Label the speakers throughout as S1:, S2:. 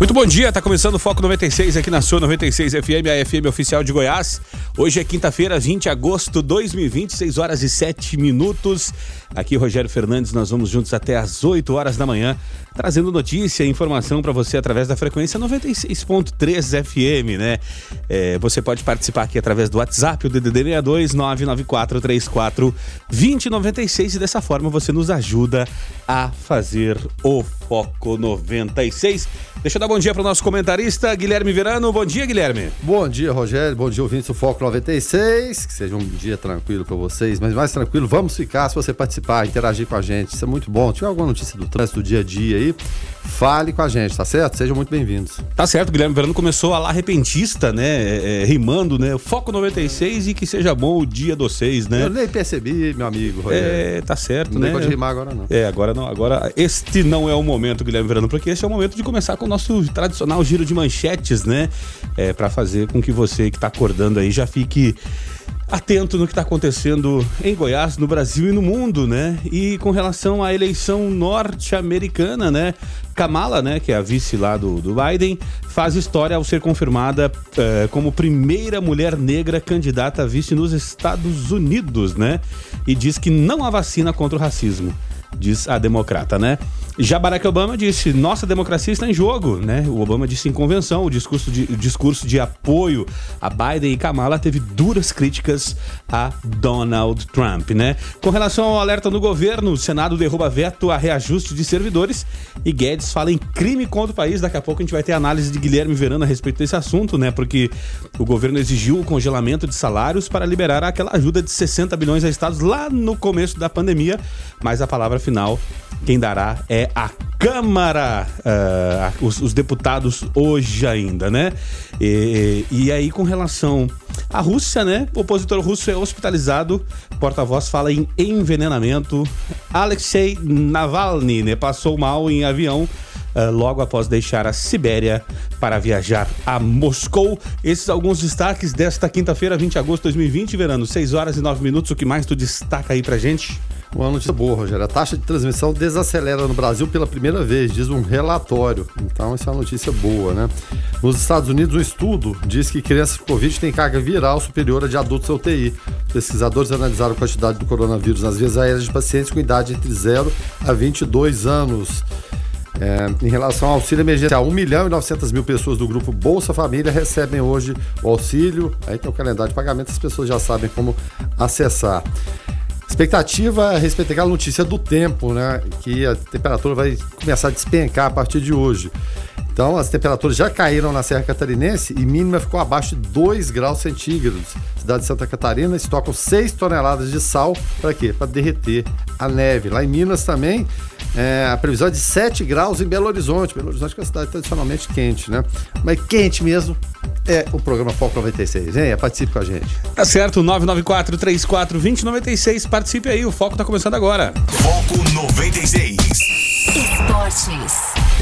S1: Muito bom dia, tá começando o Foco 96 aqui na sua 96 FM, a FM oficial de Goiás. Hoje é quinta-feira, 20 de agosto de 2020, 6 horas e 7 minutos. Aqui Rogério Fernandes, nós vamos juntos até às 8 horas da manhã, trazendo notícia e informação para você através da frequência 96.3 FM, né? É, você pode participar aqui através do WhatsApp, o DDD 62 99434 2096 e dessa forma você nos ajuda a fazer o Foco 96. Deixa eu dar bom dia para o nosso comentarista, Guilherme Verano. Bom dia, Guilherme.
S2: Bom dia, Rogério. Bom dia, ouvintes do Foco 96. Que seja um dia tranquilo para vocês, mas mais tranquilo, vamos ficar se você participar, interagir com a gente. Isso é muito bom. Tiver alguma notícia do trânsito do dia a dia aí, fale com a gente, tá certo? Sejam muito bem-vindos.
S1: Tá certo, Guilherme Verano começou a lá repentista, né? É, é, rimando, né? Foco 96 e que seja bom o dia dos seis, né?
S2: Eu nem percebi, meu amigo, Rogério.
S1: É, tá certo,
S2: não
S1: né?
S2: Não pode rimar agora, não.
S1: É, agora não. Agora, este não é o momento, Guilherme Verano, porque esse é o momento de começar com o nosso tradicional giro de manchetes, né? É, para fazer com que você que tá acordando aí já fique atento no que está acontecendo em Goiás, no Brasil e no mundo, né? E com relação à eleição norte-americana, né? Kamala, né, que é a vice lá do, do Biden, faz história ao ser confirmada eh, como primeira mulher negra candidata a vice nos Estados Unidos, né? E diz que não há vacina contra o racismo diz a democrata, né? Já Barack Obama disse: nossa democracia está em jogo, né? O Obama disse em convenção: o discurso de, o discurso de apoio a Biden e Kamala teve duras críticas a Donald Trump, né? Com relação ao alerta no governo, o Senado derruba veto a reajuste de servidores e Guedes fala em crime contra o país. Daqui a pouco a gente vai ter análise de Guilherme Verano a respeito desse assunto, né? Porque o governo exigiu o congelamento de salários para liberar aquela ajuda de 60 bilhões a estados lá no começo da pandemia, mas a palavra final quem dará é a Câmara, uh, os, os, deputados hoje ainda, né? E, e, aí, com relação à Rússia, né? O opositor russo é hospitalizado, porta-voz fala em envenenamento. Alexei Navalny, né? Passou mal em avião. Uh, logo após deixar a Sibéria para viajar a Moscou. Esses alguns destaques desta quinta-feira, 20 de agosto de 2020, verano, 6 horas e 9 minutos. O que mais tu destaca aí pra gente?
S2: Uma notícia boa, Rogério. A taxa de transmissão desacelera no Brasil pela primeira vez, diz um relatório. Então, essa é uma notícia boa, né? Nos Estados Unidos, um estudo diz que crianças com Covid têm carga viral superior à de adultos UTI. Pesquisadores analisaram a quantidade do coronavírus nas vias aéreas de pacientes com idade entre 0 a 22 anos. É, em relação ao auxílio emergencial, 1 milhão e 900 mil pessoas do grupo Bolsa Família recebem hoje o auxílio. Aí tem o calendário de pagamento, as pessoas já sabem como acessar. Expectativa a respeito daquela notícia do tempo, né? Que a temperatura vai começar a despencar a partir de hoje. Então, as temperaturas já caíram na Serra Catarinense e mínima ficou abaixo de 2 graus centígrados. Cidade de Santa Catarina estocam 6 toneladas de sal para quê? Para derreter a neve. Lá em Minas também, é, a previsão é de 7 graus em Belo Horizonte. Belo Horizonte é uma cidade tradicionalmente quente, né? Mas quente mesmo é o programa Foco 96. Venha, participe com a gente.
S1: Tá certo, 994 34 2096. Participe aí, o Foco tá começando agora.
S3: Foco 96.
S4: Esportes.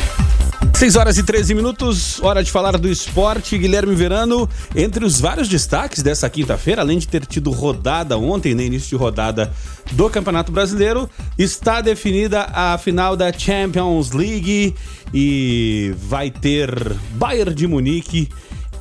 S1: 6 horas e 13 minutos, hora de falar do esporte. Guilherme Verano, entre os vários destaques dessa quinta-feira, além de ter tido rodada ontem, no né, início de rodada do Campeonato Brasileiro, está definida a final da Champions League e vai ter Bayern de Munique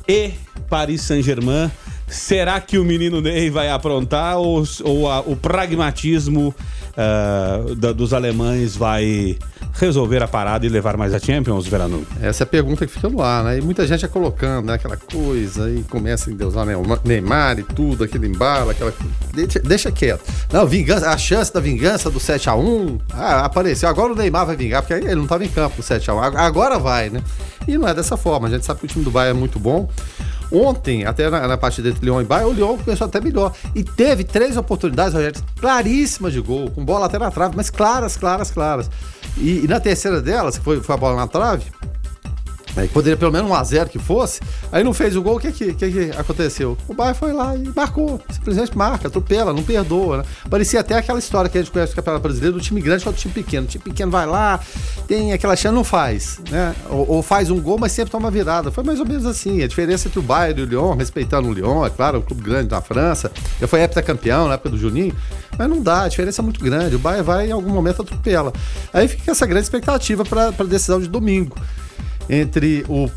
S1: e Paris Saint-Germain. Será que o menino Ney vai aprontar ou, ou a, o pragmatismo uh, da, dos alemães vai resolver a parada e levar mais a Champions, Verano?
S2: Essa é a pergunta que fica no ar, né? E muita gente é colocando, né? Aquela coisa, e começa a endeusar Neymar e tudo, aquele embalo, aquela. Deixa, deixa quieto. Não, vingança, a chance da vingança do 7x1 ah, apareceu. Agora o Neymar vai vingar, porque ele não estava em campo no 7x1. Agora vai, né? E não é dessa forma. A gente sabe que o time do Bayern é muito bom. Ontem, até na, na partida entre Lyon e Bayern, o Lyon começou até melhor. E teve três oportunidades, Rogério, claríssimas de gol, com bola até na trave, mas claras, claras, claras. E, e na terceira delas, que foi, foi a bola na trave, Poderia pelo menos um a 0 que fosse. Aí não fez o gol, o que, que, que, aconteceu? O Bayern foi lá e marcou. Simplesmente marca, atropela, não perdoa. Né? Parecia até aquela história que a gente conhece do Campeonato Brasileiro do time grande contra o time pequeno. O time pequeno vai lá, tem aquela chance, não faz. Né? Ou, ou, faz um gol, mas sempre toma virada. Foi mais ou menos assim. A diferença entre o Bayern e o Lyon, respeitando o Lyon, é claro, um clube grande da França. Já foi campeão na época do Juninho. Mas não dá, a diferença é muito grande. O Bayern vai em algum momento atropela. Aí fica essa grande expectativa para a decisão de domingo entre o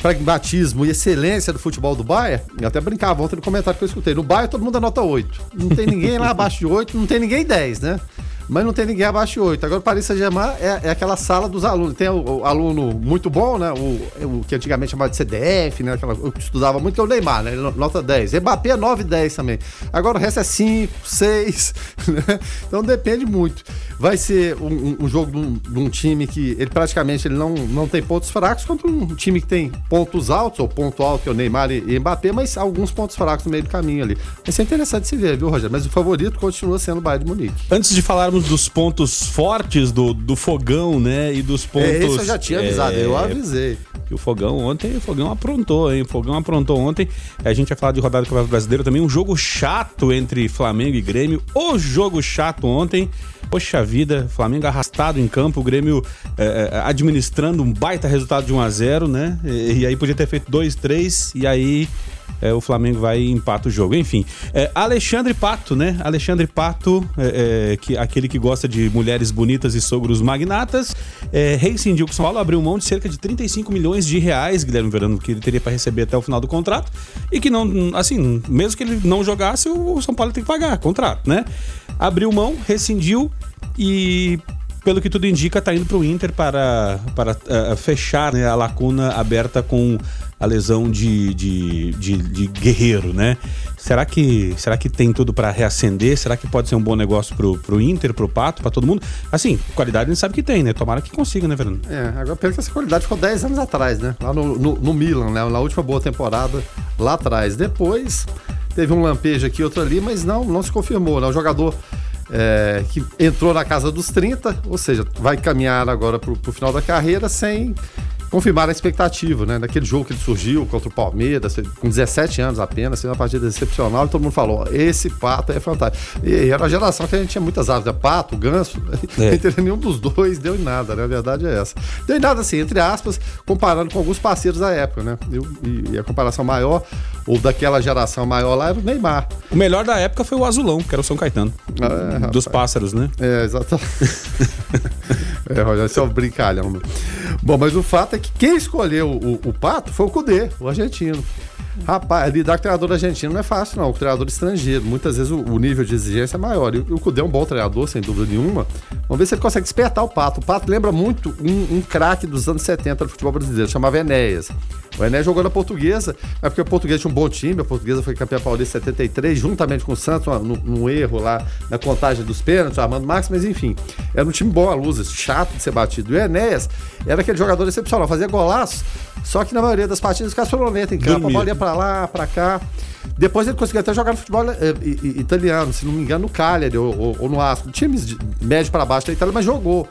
S2: pragmatismo e excelência do futebol do Bayern, eu até brincava ontem no comentário que eu escutei. No Bayern todo mundo é nota 8. Não tem ninguém lá abaixo de 8, não tem ninguém 10, né? Mas não tem ninguém abaixo de 8. Agora, o Paris Saint-Germain é, é, aquela sala dos alunos. Tem o, o, aluno muito bom, né? O, o que antigamente chamava de CDF, né? Aquela, eu estudava muito, que é o Neymar, né? Nota 10. Mbappé é 9 e 10 também. Agora o resto é 5, 6, né? Então depende muito. Vai ser um, um jogo de um, de um, time que ele praticamente ele não, não tem pontos fracos contra um time que tem pontos altos, ou ponto alto, que é o Neymar e, e Mbappé, mas alguns pontos fracos no meio do caminho ali. Vai ser interessante se ver, viu, Rogério? Mas o favorito continua sendo o Bayern de Munique.
S1: Antes de falarmos falarmos dos pontos fortes do, do fogão, né? E dos pontos. É,
S2: isso eu já tinha avisado, é, eu avisei.
S1: Que o fogão ontem, o fogão aprontou, hein? O fogão aprontou ontem. A gente vai falar de rodada do Campeonato Brasileiro também. Um jogo chato entre Flamengo e Grêmio. O jogo chato ontem. Poxa vida, Flamengo arrastado em campo, o Grêmio é, é administrando um baita resultado de 1 a 0 né? E, e aí podia ter feito 2, 3, e aí é, o Flamengo vai e empata o jogo. Enfim, é, Alexandre Pato, né? Alexandre Pato, é, é que, aquele que gosta de mulheres bonitas e sogros magnatas, é, rescindiu com São Paulo, abriu mão de cerca de 35 milhões de reais, Guilherme Verano, que ele teria para receber até o final do contrato, e que não, assim, mesmo que ele não jogasse, o São Paulo tem que pagar contrato, né? Abriu mão, rescindiu e pelo que tudo indica, está indo para o Inter para, para uh, fechar né, a lacuna aberta com a lesão de, de, de, de Guerreiro, né? Será que, será que tem tudo para reacender? Será que pode ser um bom negócio pro, pro Inter, pro Pato, para todo mundo? Assim, qualidade a gente sabe que tem, né? Tomara que consiga, né, Fernando?
S2: É, agora pena que essa qualidade ficou 10 anos atrás, né? Lá no, no, no Milan, né? Na última boa temporada, lá atrás. Depois teve um lampejo aqui, outro ali, mas não, não se confirmou, né? O jogador é, que entrou na casa dos 30, ou seja, vai caminhar agora para o final da carreira sem confirmar a expectativa, né? Naquele jogo que ele surgiu contra o Palmeiras, com 17 anos apenas, sendo uma partida excepcional, e todo mundo falou: esse pato é fantástico. E era a geração que a gente tinha muitas aves, né? Pato, ganso, é. entre nenhum dos dois deu em nada, né? A verdade é essa. Deu em nada, assim, entre aspas, comparando com alguns parceiros da época, né? E, e a comparação maior, ou daquela geração maior lá, era o Neymar.
S1: O melhor da época foi o Azulão, que era o São Caetano. É, dos pássaros, né?
S2: É, exatamente. é, Rogério, isso é um brincalhão. Né? Bom, mas o fato é que quem escolheu o, o Pato foi o Cudê, o argentino. Rapaz, lidar com o treinador argentino não é fácil, não. O treinador estrangeiro. Muitas vezes o, o nível de exigência é maior. E, o Cudê é um bom treinador, sem dúvida nenhuma. Vamos ver se ele consegue despertar o Pato. O Pato lembra muito um, um craque dos anos 70 do futebol brasileiro, chamava Enéas. O Ené jogou na Portuguesa, é porque o Portuguesa tinha um bom time, a Portuguesa foi campeã paulista em 73, juntamente com o Santos, num, erro lá na contagem dos pênaltis, Armando Max, mas enfim, era um time bom à luz, chato de ser batido. E o Enéas era aquele jogador excepcional, fazia golaço, só que na maioria das partidas os caras foram lentos em campo, a bola ia pra lá, pra cá. Depois ele conseguiu até jogar no futebol é, italiano, se não me engano, no Cagliari ou, ou, ou no Asco, times de médio para baixo da Itália, mas jogou.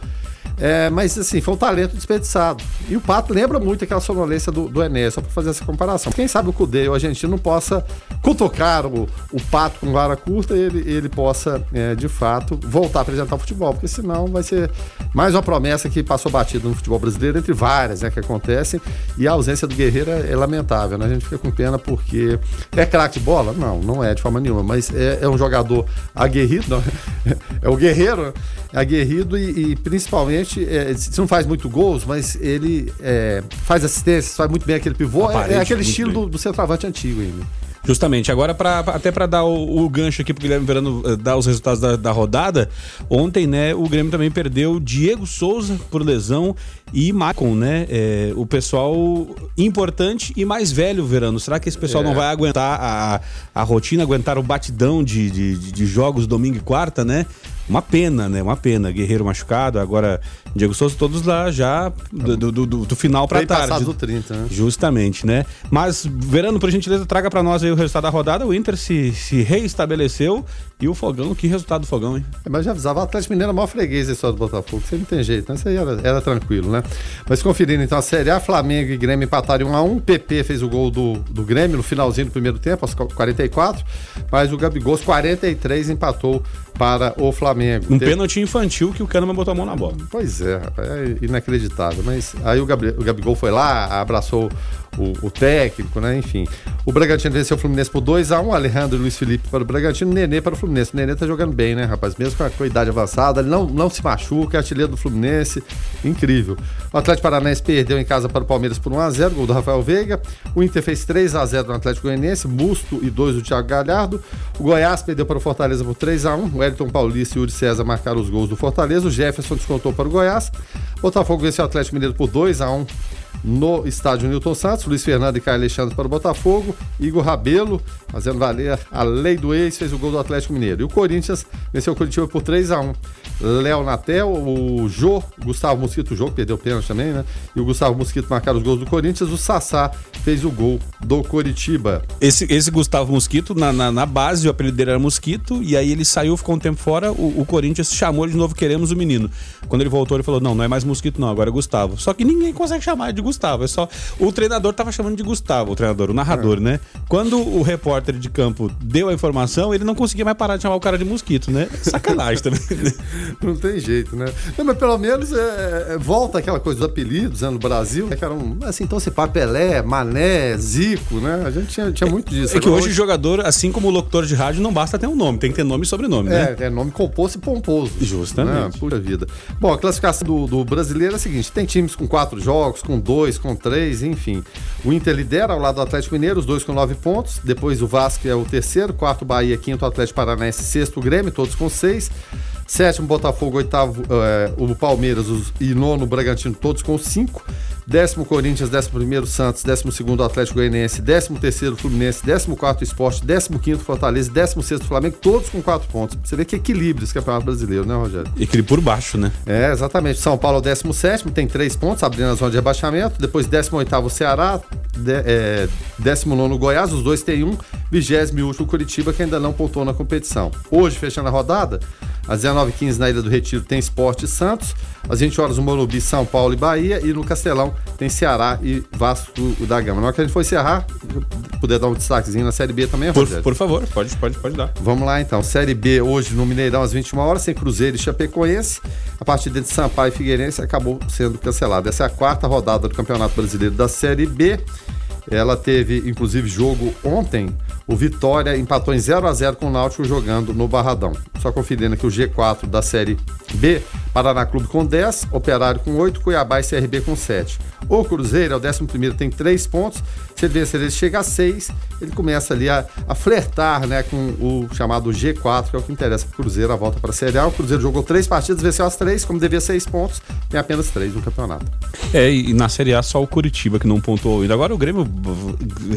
S2: É, mas assim, foi um talento desperdiçado. E o Pato lembra muito aquela sonolência do, do Enéas, só para fazer essa comparação. Quem sabe o Cudê, o argentino, não possa cutucar o, o Pato com vara curta e ele, ele possa, é, de fato, voltar a apresentar o futebol, porque senão vai ser mais uma promessa que passou batida no futebol brasileiro, entre várias né, que acontecem, e a ausência do Guerreiro é, é lamentável, né? A gente fica com pena porque é craque de bola? Não, não é de forma nenhuma, mas é, é um jogador aguerrido, não, é o guerreiro, é aguerrido e, e principalmente é, se não faz muito gols, mas ele é, faz assistências, faz muito bem aquele pivô. É, é, aquele estilo do, do centroavante antigo ainda.
S1: Justamente. Agora, pra, até para dar o, o, gancho aqui pro Guilherme Verano uh, dar os resultados da, da, rodada, ontem, né, o Grêmio também perdeu Diego Souza por lesão e Macon, né? É, o pessoal importante e mais velho, Verano. Será que esse pessoal é. não vai aguentar a, a rotina, aguentar o batidão de, de, de jogos domingo e quarta, né? Uma pena, né? Uma pena. Guerreiro machucado, agora Diego Souza, todos lá já do, do, do, do final para tarde.
S2: passado do 30, né?
S1: Justamente, né? Mas, Verano, por gentileza, traga para nós aí o resultado da rodada. O Inter se, se reestabeleceu e o Fogão, que resultado do Fogão, hein?
S2: É, mas já avisava, o Atlético Mineiro é o maior freguês só do Botafogo, você não tem jeito, né? Isso aí era, era, tranquilo, né? Mas conferindo então a Série A, Flamengo e Grêmio empataram 1 a 1 PP fez o gol do, do Grêmio no finalzinho do primeiro tempo, aos 44, mas o Gabigol, aos 43, empatou para o Flamengo.
S1: Um Teve... pênalti infantil que o Kahneman botou a mão na bola.
S2: Pois é, é inacreditável. Mas aí o, Gabriel, o Gabigol foi lá, abraçou o, o, técnico, né? Enfim. O Bragantino venceu o Fluminense por 2x1. Alejandro e Luiz Felipe para o Bragantino, Nenê para o Fluminense. O Nenê tá jogando bem, né, rapaz? Mesmo com a, com a idade avançada, ele não, não se machuca, é artilheiro do Fluminense. Incrível. O Atlético Paranaense perdeu em casa para o Palmeiras por 1x0, gol do Rafael Veiga. O Inter fez 3x0 no Atlético Goianiense, Busto e 2 do Thiago Galhardo. O Goiás perdeu para o Fortaleza por 3x1. O Elton Paulista e o Yuri César marcaram os gols do Fortaleza. O Jefferson descontou para o Goiás. Botafogo venceu o Atlético Mineiro por 2x1 no estádio Newton Santos. Luiz Fernando e Caio Alexandre para o Botafogo. Igor Rabelo, fazendo valer a lei do ex, fez o gol do Atlético Mineiro. E o Corinthians venceu o Curitiba por 3 a 1 Léo Natel, o Jô, Gustavo Mosquito, o Jô, que perdeu o pênalti também, né? E o Gustavo Mosquito marcaram os gols do Corinthians. O Sassá fez o gol do Coritiba.
S1: Esse, esse Gustavo Mosquito, na, na, na, base, o apelido dele era Mosquito, e aí ele saiu, ficou um tempo fora. O, o Corinthians chamou de novo, queremos o menino. Quando ele voltou, ele falou: não, não é mais Mosquito, não, agora é Gustavo. Só que ninguém consegue chamar de Gustavo. É só. O treinador tava chamando de Gustavo, o treinador, o narrador, é. né? Quando o repórter de campo deu a informação, ele não conseguia mais parar de chamar o cara de mosquito, né? Sacanagem também.
S2: não tem jeito, né? Não, mas pelo menos é, é, é volta aquela coisa dos apelidos né, no Brasil, né, que eram assim, então se pá, Pelé, Mané, Zico, né? A gente tinha, tinha muito disso.
S1: É, que hoje o jogador, assim como o locutor de rádio, não basta ter um nome, tem que ter nome e sobrenome, né?
S2: É, é nome composto e pomposo.
S1: Justamente. Né?
S2: Puxa vida. Bom, a classificação do, do brasileiro é a seguinte: tem times com quatro jogos, com dois, com três, enfim. O Inter lidera ao lado do Atlético Mineiro, os dois com nove pontos. Depois o Vasco é o terceiro, quarto Bahia, quinto Atlético Paranaense, sexto Grêmio, todos com seis. Sétimo, Botafogo. Oitavo, é, o Palmeiras os, e nono, Bragantino, todos com cinco. Décimo, Corinthians. Décimo primeiro, Santos. Décimo segundo, Atlético Goianiense. Décimo terceiro, Fluminense. Décimo quarto, Esporte. Décimo quinto, Fortaleza. Décimo sexto, Flamengo. Todos com quatro pontos. Você vê que equilíbrio esse campeonato brasileiro, né, Rogério?
S1: Equilíbrio por baixo, né?
S2: É, exatamente. São Paulo é décimo sétimo, tem três pontos, abrindo a zona de rebaixamento. Depois, décimo oitavo, Ceará. De, é, décimo nono, Goiás. Os dois têm um. Vigésimo e último, Curitiba, que ainda não pontuou na competição. Hoje, fechando a rodada, às 19h15 na Ilha do Retiro tem Esporte Santos. Às 20 horas no Morumbi, São Paulo e Bahia. E no Castelão tem Ceará e Vasco da Gama. Na hora que a gente for encerrar, puder dar um destaquezinho na Série B também,
S1: por, por favor, pode, pode, pode dar.
S2: Vamos lá então. Série B hoje no Mineirão às 21 horas, sem Cruzeiro e Chapecoense. A partida de Sampaio e Figueirense acabou sendo cancelada. Essa é a quarta rodada do Campeonato Brasileiro da Série B. Ela teve, inclusive, jogo ontem. O Vitória empatou em 0 a 0 com o Náutico jogando no Barradão. Só conferindo aqui o G4 da Série B, Paraná Clube com 10, Operário com 8, Cuiabá e CRB com 7. O Cruzeiro é o 11 tem 3 pontos. Se ele vencer, ele chega a 6. Ele começa ali a, a flertar né, com o chamado G4, que é o que interessa para o Cruzeiro, a volta para a Série A. O Cruzeiro jogou três partidas, venceu as três, como devia 6 pontos, tem apenas 3 no campeonato.
S1: É, e na Série A só o Curitiba que não pontuou ainda. Agora o Grêmio,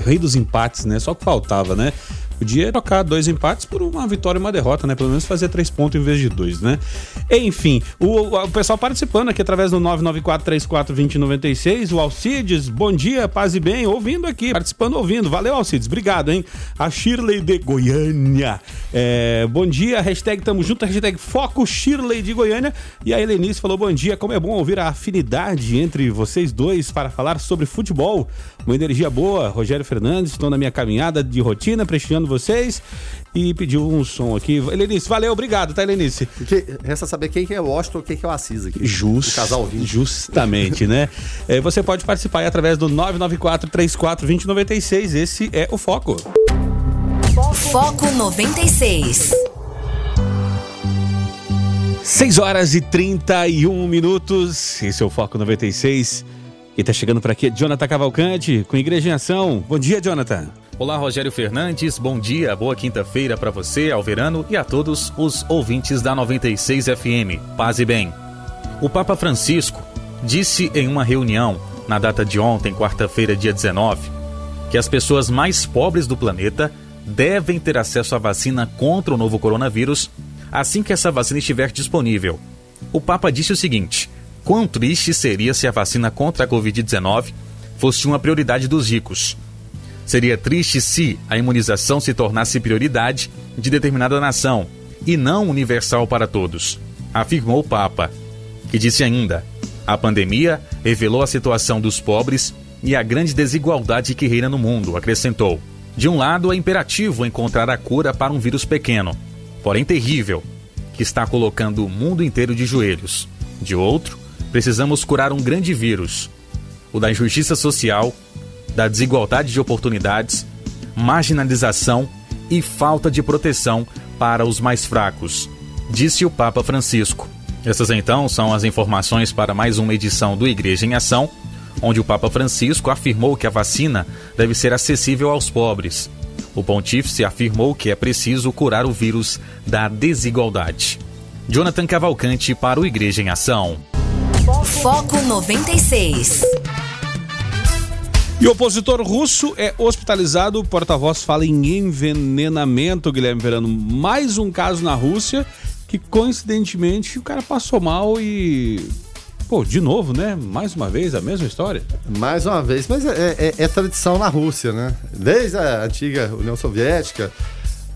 S1: rei dos empates, né? Só que faltava, né? Podia trocar dois empates por uma vitória e uma derrota, né? Pelo menos fazer três pontos em vez de dois, né? Enfim, o, o pessoal participando aqui através do 994-34-2096. O Alcides, bom dia, paz e bem, ouvindo aqui, participando, ouvindo. Valeu, Alcides, obrigado, hein? A Shirley de Goiânia. É, bom dia, hashtag tamo junto, hashtag foco Shirley de Goiânia. E a Helenice falou, bom dia, como é bom ouvir a afinidade entre vocês dois para falar sobre futebol. Uma energia boa, Rogério Fernandes, estou na minha caminhada de rotina, prestigiando vocês e pediu um som aqui. Helenice, valeu, obrigado, tá, Helenice?
S2: Que, resta saber quem que é o Washington quem que é o Assis aqui.
S1: Just, o casal 20. Justamente, né? É, você pode participar aí através do 994 34 2096. Esse é o Foco.
S4: Foco 96.
S1: 6 horas e 31 minutos. Esse é o Foco 96. E tá chegando por aqui Jonathan Cavalcante com Igreja em Ação. Bom dia, Jonathan.
S5: Olá, Rogério Fernandes. Bom dia, boa quinta-feira para você, Alverano, e a todos os ouvintes da 96 FM. Paz e bem. O Papa Francisco disse em uma reunião, na data de ontem, quarta-feira, dia 19, que as pessoas mais pobres do planeta devem ter acesso à vacina contra o novo coronavírus assim que essa vacina estiver disponível. O Papa disse o seguinte: quão triste seria se a vacina contra a Covid-19 fosse uma prioridade dos ricos. Seria triste se a imunização se tornasse prioridade de determinada nação e não universal para todos, afirmou o Papa, que disse ainda: a pandemia revelou a situação dos pobres e a grande desigualdade que reina no mundo, acrescentou. De um lado, é imperativo encontrar a cura para um vírus pequeno, porém terrível, que está colocando o mundo inteiro de joelhos. De outro, precisamos curar um grande vírus, o da injustiça social, da desigualdade de oportunidades, marginalização e falta de proteção para os mais fracos, disse o Papa Francisco. Essas então são as informações para mais uma edição do Igreja em Ação, onde o Papa Francisco afirmou que a vacina deve ser acessível aos pobres. O pontífice afirmou que é preciso curar o vírus da desigualdade. Jonathan Cavalcante para o Igreja em Ação.
S4: Foco 96.
S1: E o opositor russo é hospitalizado. O porta-voz fala em envenenamento, Guilherme Verano. Mais um caso na Rússia que, coincidentemente, o cara passou mal e. Pô, de novo, né? Mais uma vez a mesma história.
S2: Mais uma vez, mas é, é, é tradição na Rússia, né? Desde a antiga União Soviética,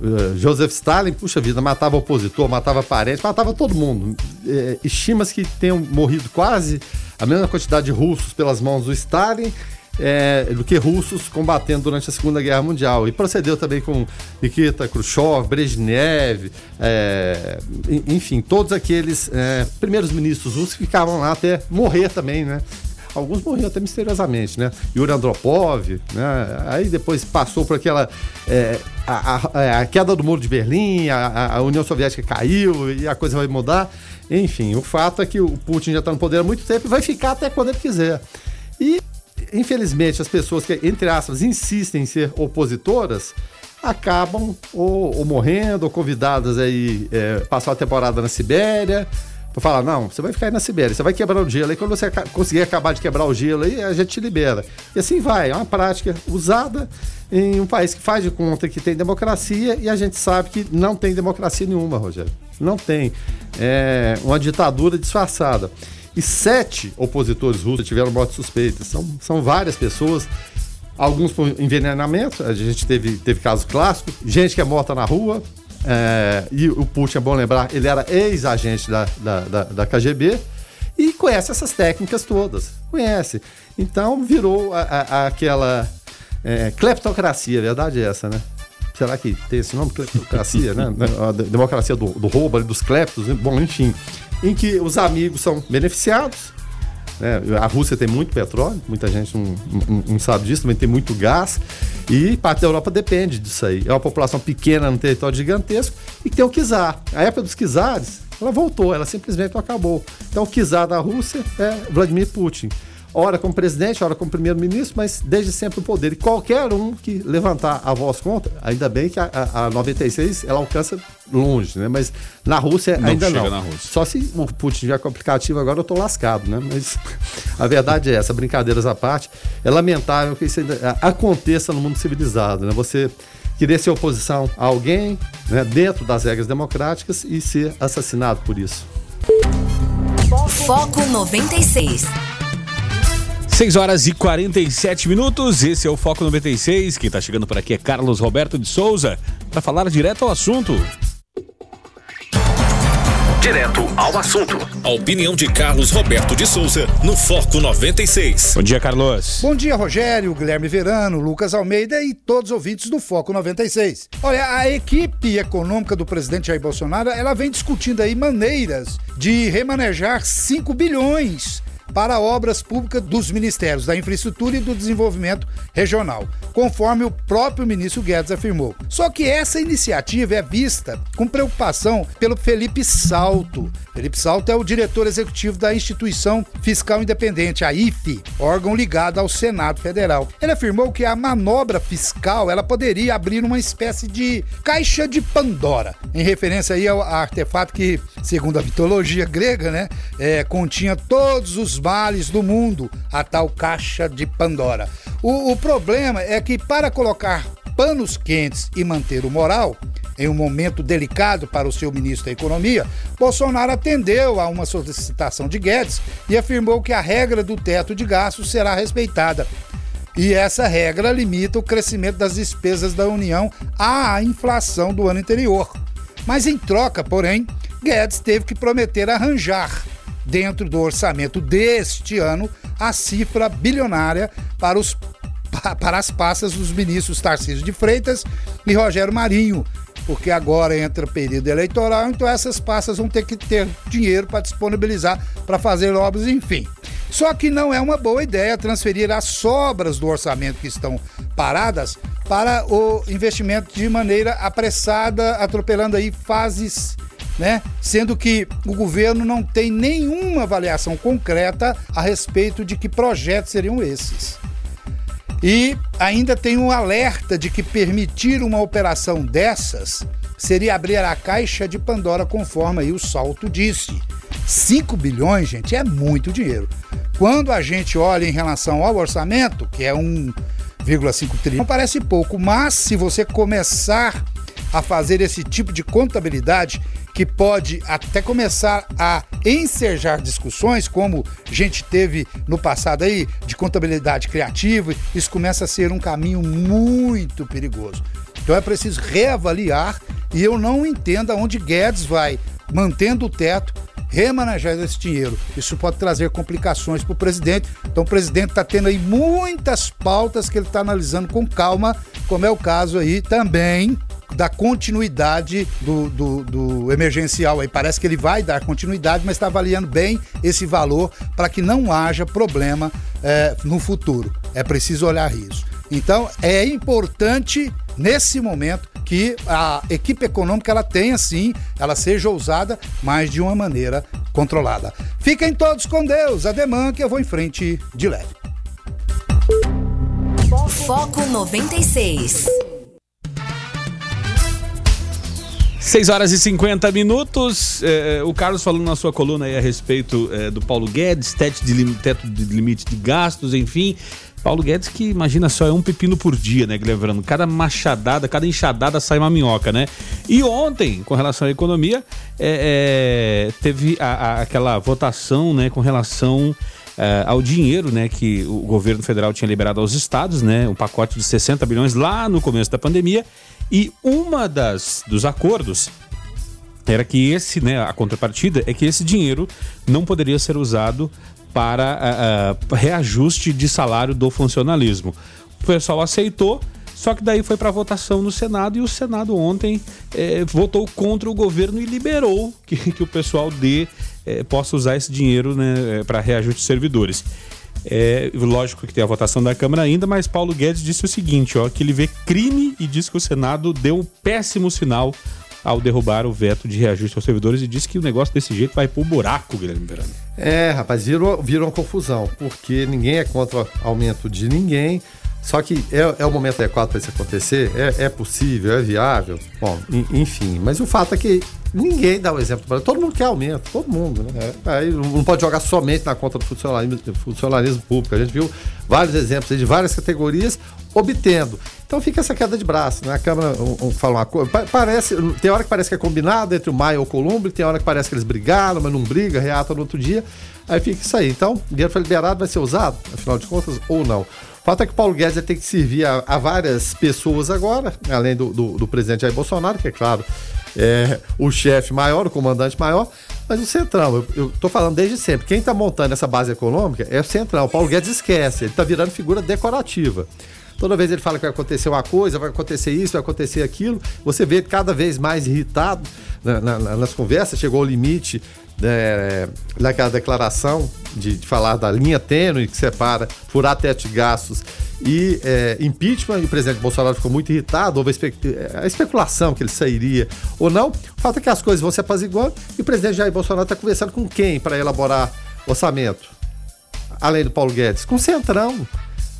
S2: uh, Joseph Stalin, puxa vida, matava opositor, matava parente, matava todo mundo. É, Estima-se que tenham morrido quase a mesma quantidade de russos pelas mãos do Stalin é, do que russos combatendo durante a Segunda Guerra Mundial. E procedeu também com Nikita Khrushchev, Brezhnev, é, enfim, todos aqueles é, primeiros ministros russos que ficavam lá até morrer também, né? Alguns morreram até misteriosamente, né? Yuri Andropov, né? Aí depois passou por aquela. É, a, a, a, queda do muro de Berlim, a, a, União Soviética caiu e a coisa vai mudar. Enfim, o fato é que o Putin já está no poder há muito tempo e vai ficar até quando ele quiser. E infelizmente, as pessoas que, entre aspas, insistem em ser opositoras acabam ou, ou morrendo ou convidadas aí é, passar a temporada na Sibéria para falar, não, você vai ficar aí na Sibéria, você vai quebrar o gelo, aí quando você conseguir acabar de quebrar o gelo aí, a gente te libera. E assim vai, é uma prática usada em um país que faz de conta que tem democracia e a gente sabe que não tem democracia nenhuma, Rogério. Não tem. É uma ditadura disfarçada e sete opositores russos tiveram mortes suspeitas. São, são várias pessoas, alguns por envenenamento, a gente teve, teve caso clássico, gente que é morta na rua, é, e o Putin, é bom lembrar, ele era ex-agente da, da, da, da, KGB e conhece essas técnicas todas, conhece. Então virou a, a, aquela é, cleptocracia, verdade é essa, né? Será que tem esse nome? Cleptocracia, né? A democracia do, do roubo, dos cleptos, bom, enfim em que os amigos são beneficiados. Né? A Rússia tem muito petróleo, muita gente não, não, não, sabe disso, também tem muito gás. E parte da Europa depende disso aí. É uma população pequena num território gigantesco e tem o czar. A época dos czares, ela voltou, ela simplesmente acabou. Então o czar da Rússia é Vladimir Putin ora como presidente, ora como primeiro-ministro, mas desde sempre o poder. E qualquer um que levantar a voz contra, ainda bem que a, a, a 96 ela alcança longe, né? Mas na Rússia não ainda não. Rússia. Só se o Putin tiver com aplicativo agora eu tô lascado, né? Mas a verdade é essa, brincadeiras à parte, é lamentável que isso ainda aconteça no mundo civilizado, né? Você querer ser oposição a alguém, né, dentro das regras democráticas e ser assassinado por isso.
S4: Foco 96.
S1: 6 horas e 47 minutos, esse é o Foco 96. Quem está chegando por aqui é Carlos Roberto de Souza, para falar direto ao assunto.
S3: Direto ao assunto. A opinião de Carlos Roberto de Souza no Foco 96.
S1: Bom dia, Carlos.
S6: Bom dia, Rogério, Guilherme Verano, Lucas Almeida e todos os ouvintes do Foco 96. Olha, a equipe econômica do presidente Jair Bolsonaro, ela vem discutindo aí maneiras de remanejar 5 bilhões para obras públicas dos Ministérios da Infraestrutura e do Desenvolvimento Regional, conforme o próprio ministro Guedes afirmou. Só que essa iniciativa é vista com preocupação pelo Felipe Salto. Felipe Salto é o diretor executivo da Instituição Fiscal Independente, a IFE, órgão ligado ao Senado Federal. Ele afirmou que a manobra fiscal ela poderia abrir uma espécie de caixa de Pandora, em referência aí ao artefato que, segundo a mitologia grega, né, é, continha todos os males do mundo, a tal caixa de Pandora. O, o problema é que para colocar panos quentes e manter o moral, em um momento delicado para o seu ministro da Economia, Bolsonaro atendeu a uma solicitação de Guedes e afirmou que a regra do teto de gastos será respeitada. E essa regra limita o crescimento das despesas da União à inflação do ano anterior. Mas em troca, porém, Guedes teve que prometer arranjar, dentro do orçamento deste ano, a cifra bilionária para, os, para as passas dos ministros Tarcísio de Freitas e Rogério Marinho, porque agora entra período eleitoral, então essas passas vão ter que ter dinheiro para disponibilizar para fazer obras, enfim. Só que não é uma boa ideia transferir as sobras do orçamento que estão paradas para o investimento de maneira apressada, atropelando aí fases né? Sendo que o governo não tem nenhuma avaliação concreta a respeito de que projetos seriam esses. E ainda tem um alerta de que permitir uma operação dessas seria abrir a caixa de Pandora, conforme aí o Salto disse. 5 bilhões, gente, é muito dinheiro. Quando a gente olha em relação ao orçamento, que é 1,5 trilhão, parece pouco, mas se você começar a fazer esse tipo de contabilidade que pode até começar a ensejar discussões, como a gente teve no passado aí, de contabilidade criativa, isso começa a ser um caminho muito perigoso. Então é preciso reavaliar e eu não entendo aonde Guedes vai, mantendo o teto, remanejar esse dinheiro. Isso pode trazer complicações para o presidente. Então o presidente está tendo aí muitas pautas que ele está analisando com calma, como é o caso aí também da continuidade do, do, do, emergencial. Aí parece que ele vai dar continuidade, mas está avaliando bem esse valor para que não haja problema é, no futuro. É preciso olhar isso. Então é importante nesse momento que a equipe econômica ela tenha sim, ela seja ousada, mas de uma maneira controlada. Fiquem todos com Deus. Ademã que eu vou em frente de leve.
S4: Foco 96.
S1: 6 horas e 50 minutos. É, o Carlos falando na sua coluna aí a respeito é, do Paulo Guedes, teto de, teto de limite de gastos, enfim. Paulo Guedes que, imagina só, é um pepino por dia, né, Guilherme Verano? Cada machadada, cada enxadada sai uma minhoca, né? E ontem, com relação à economia, é, é, teve a, a, aquela votação, né, com relação é, ao dinheiro, né, que o governo federal tinha liberado aos estados, né, um pacote de 60 bilhões lá no começo da pandemia, e uma das dos acordos era que esse, né, a contrapartida é que esse dinheiro não poderia ser usado para uh, reajuste de salário do funcionalismo. O pessoal aceitou, só que daí foi para votação no Senado e o Senado ontem eh, votou contra o governo e liberou que, que o pessoal dê, eh, possa usar esse dinheiro né, eh, para reajuste de servidores. É, lógico que tem a votação da Câmara ainda, mas Paulo Guedes disse o seguinte, ó, que ele vê crime e diz que o Senado deu um péssimo sinal ao derrubar o veto de reajuste aos servidores e disse que o negócio desse jeito vai pro buraco, Guilherme Verano.
S2: É, rapaz, virou, virou confusão, porque ninguém é contra aumento de ninguém, só que é, é o momento adequado para isso acontecer? É, é possível? É viável? Bom, enfim, mas o fato é que Ninguém dá o exemplo para todo mundo quer aumento, todo mundo, né? É, aí não pode jogar somente na conta do funcionalismo, funcionalismo público. A gente viu vários exemplos de várias categorias obtendo. Então fica essa queda de braço, né? A Câmara um, um, fala uma coisa. Parece, tem hora que parece que é combinado entre o Maia e o Columbre, tem hora que parece que eles brigaram, mas não briga, reata no outro dia. Aí fica isso aí. Então, o dinheiro foi liberado, vai ser usado, afinal de contas, ou não. Fato é que Paulo Guedes ter que servir a, a várias pessoas agora, além do, do, do presidente Jair Bolsonaro, que é claro, é, o chefe maior, o comandante maior, mas o Centrão, eu, estou falando desde sempre, quem está montando essa base econômica é o Centrão. O Paulo Guedes esquece, ele está virando figura decorativa. Toda vez ele fala que vai acontecer uma coisa, vai acontecer isso, vai acontecer aquilo, você vê cada vez mais irritado na, na, nas conversas, chegou ao limite é, naquela declaração de, de, falar da linha tênue que separa furar teto de gastos e é, impeachment, e o presidente Bolsonaro ficou muito irritado, houve a, a, especulação que ele sairia ou não. O fato é que as coisas vão se apaziguando e o presidente Jair Bolsonaro está conversando com quem para elaborar orçamento? Além do Paulo Guedes? Com o Centrão.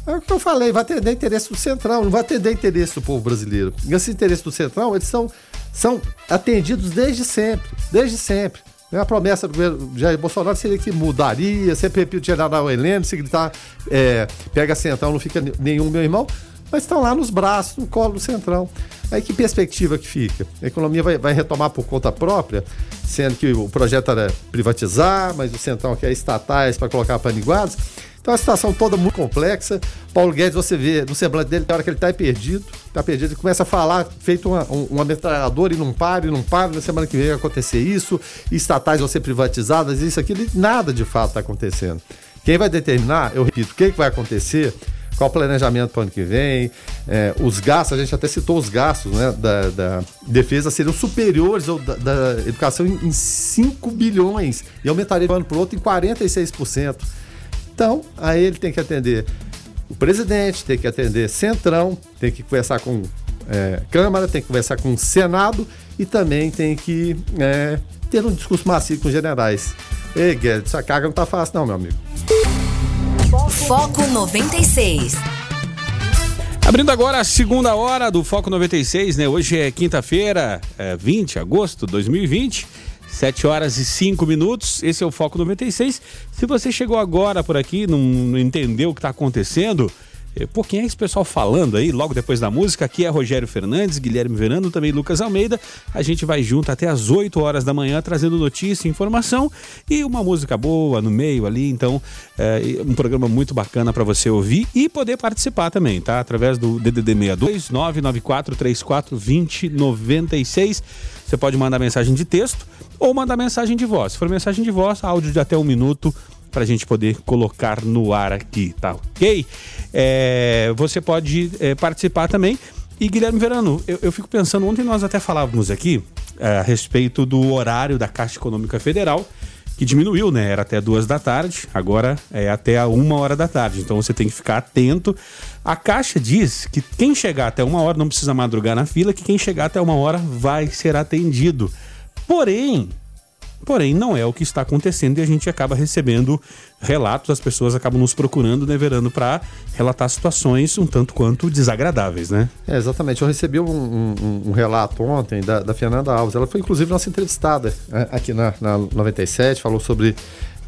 S2: É o que eu falei, vai atender interesse do Centrão, não vai atender interesse do povo brasileiro. E esses interesses do Centrão, eles são, são atendidos desde sempre, desde sempre. Né, a promessa do governo Jair Bolsonaro seria que mudaria, sempre o general Heleno, se gritar é, pega centão, não fica nenhum, meu irmão. mas estão lá nos braços, no colo do Centrão. Aí que perspectiva que fica? A economia vai, vai retomar por conta própria, sendo que o projeto era privatizar, mas o Centrão quer estatais para colocar paniguados. Então a situação toda muito complexa. Paulo Guedes, você vê no semblante dele, tem hora que ele está perdido, está perdido, ele começa a falar, feito uma, um, uma metralhadora e não para, e não para, na semana que vem vai acontecer isso, estatais vão ser privatizadas, isso, aquilo, nada de fato está acontecendo. Quem vai determinar, eu repito, o que, que vai acontecer, qual o planejamento para o ano que vem, é, os gastos, a gente até citou os gastos né, da, da defesa seriam superiores ao da, da educação em, em 5 bilhões e aumentaria de um ano para o outro em 46%. Então, aí ele tem que atender o presidente, tem que atender Centrão, tem que conversar com é, Câmara, tem que conversar com o Senado e também tem que é, ter um discurso macio com os generais. Ei, Guedes, essa carga não tá fácil não, meu amigo.
S4: Foco 96.
S1: Abrindo agora a segunda hora do Foco 96, né? Hoje é quinta-feira, é 20 de agosto de 2020. 7 horas e 5 minutos, esse é o Foco 96. Se você chegou agora por aqui, não, entendeu o que está acontecendo, Pô, quem é esse pessoal falando aí logo depois da música? Aqui é Rogério Fernandes, Guilherme Verano, também Lucas Almeida. A gente vai junto até as 8 horas da manhã trazendo notícia, informação e uma música boa no meio ali. Então, é um programa muito bacana para você ouvir e poder participar também, tá? Através do DDD 62 994 34 20 96. Você pode mandar mensagem de texto ou mandar mensagem de voz. Se for mensagem de voz, áudio de até um minuto para a gente poder colocar no ar aqui, tá ok? É, você pode é, participar também. E Guilherme Verano, eu, eu, fico pensando, ontem nós até falávamos aqui é, a respeito do horário da Caixa Econômica Federal, que diminuiu, né? Era até duas da tarde, agora é até a uma hora da tarde. Então você tem que ficar atento. A Caixa diz que quem chegar até uma hora não precisa madrugar na fila, que quem chegar até uma hora vai ser atendido. Porém, Porém, não é o que está acontecendo e a gente acaba recebendo relatos, as pessoas acabam nos procurando, né, Verano, para relatar situações um tanto quanto desagradáveis, né?
S2: É, exatamente. Eu recebi um, um, um relato ontem da, da, Fernanda Alves. Ela foi, inclusive, nossa entrevistada é, aqui na, na 97, falou sobre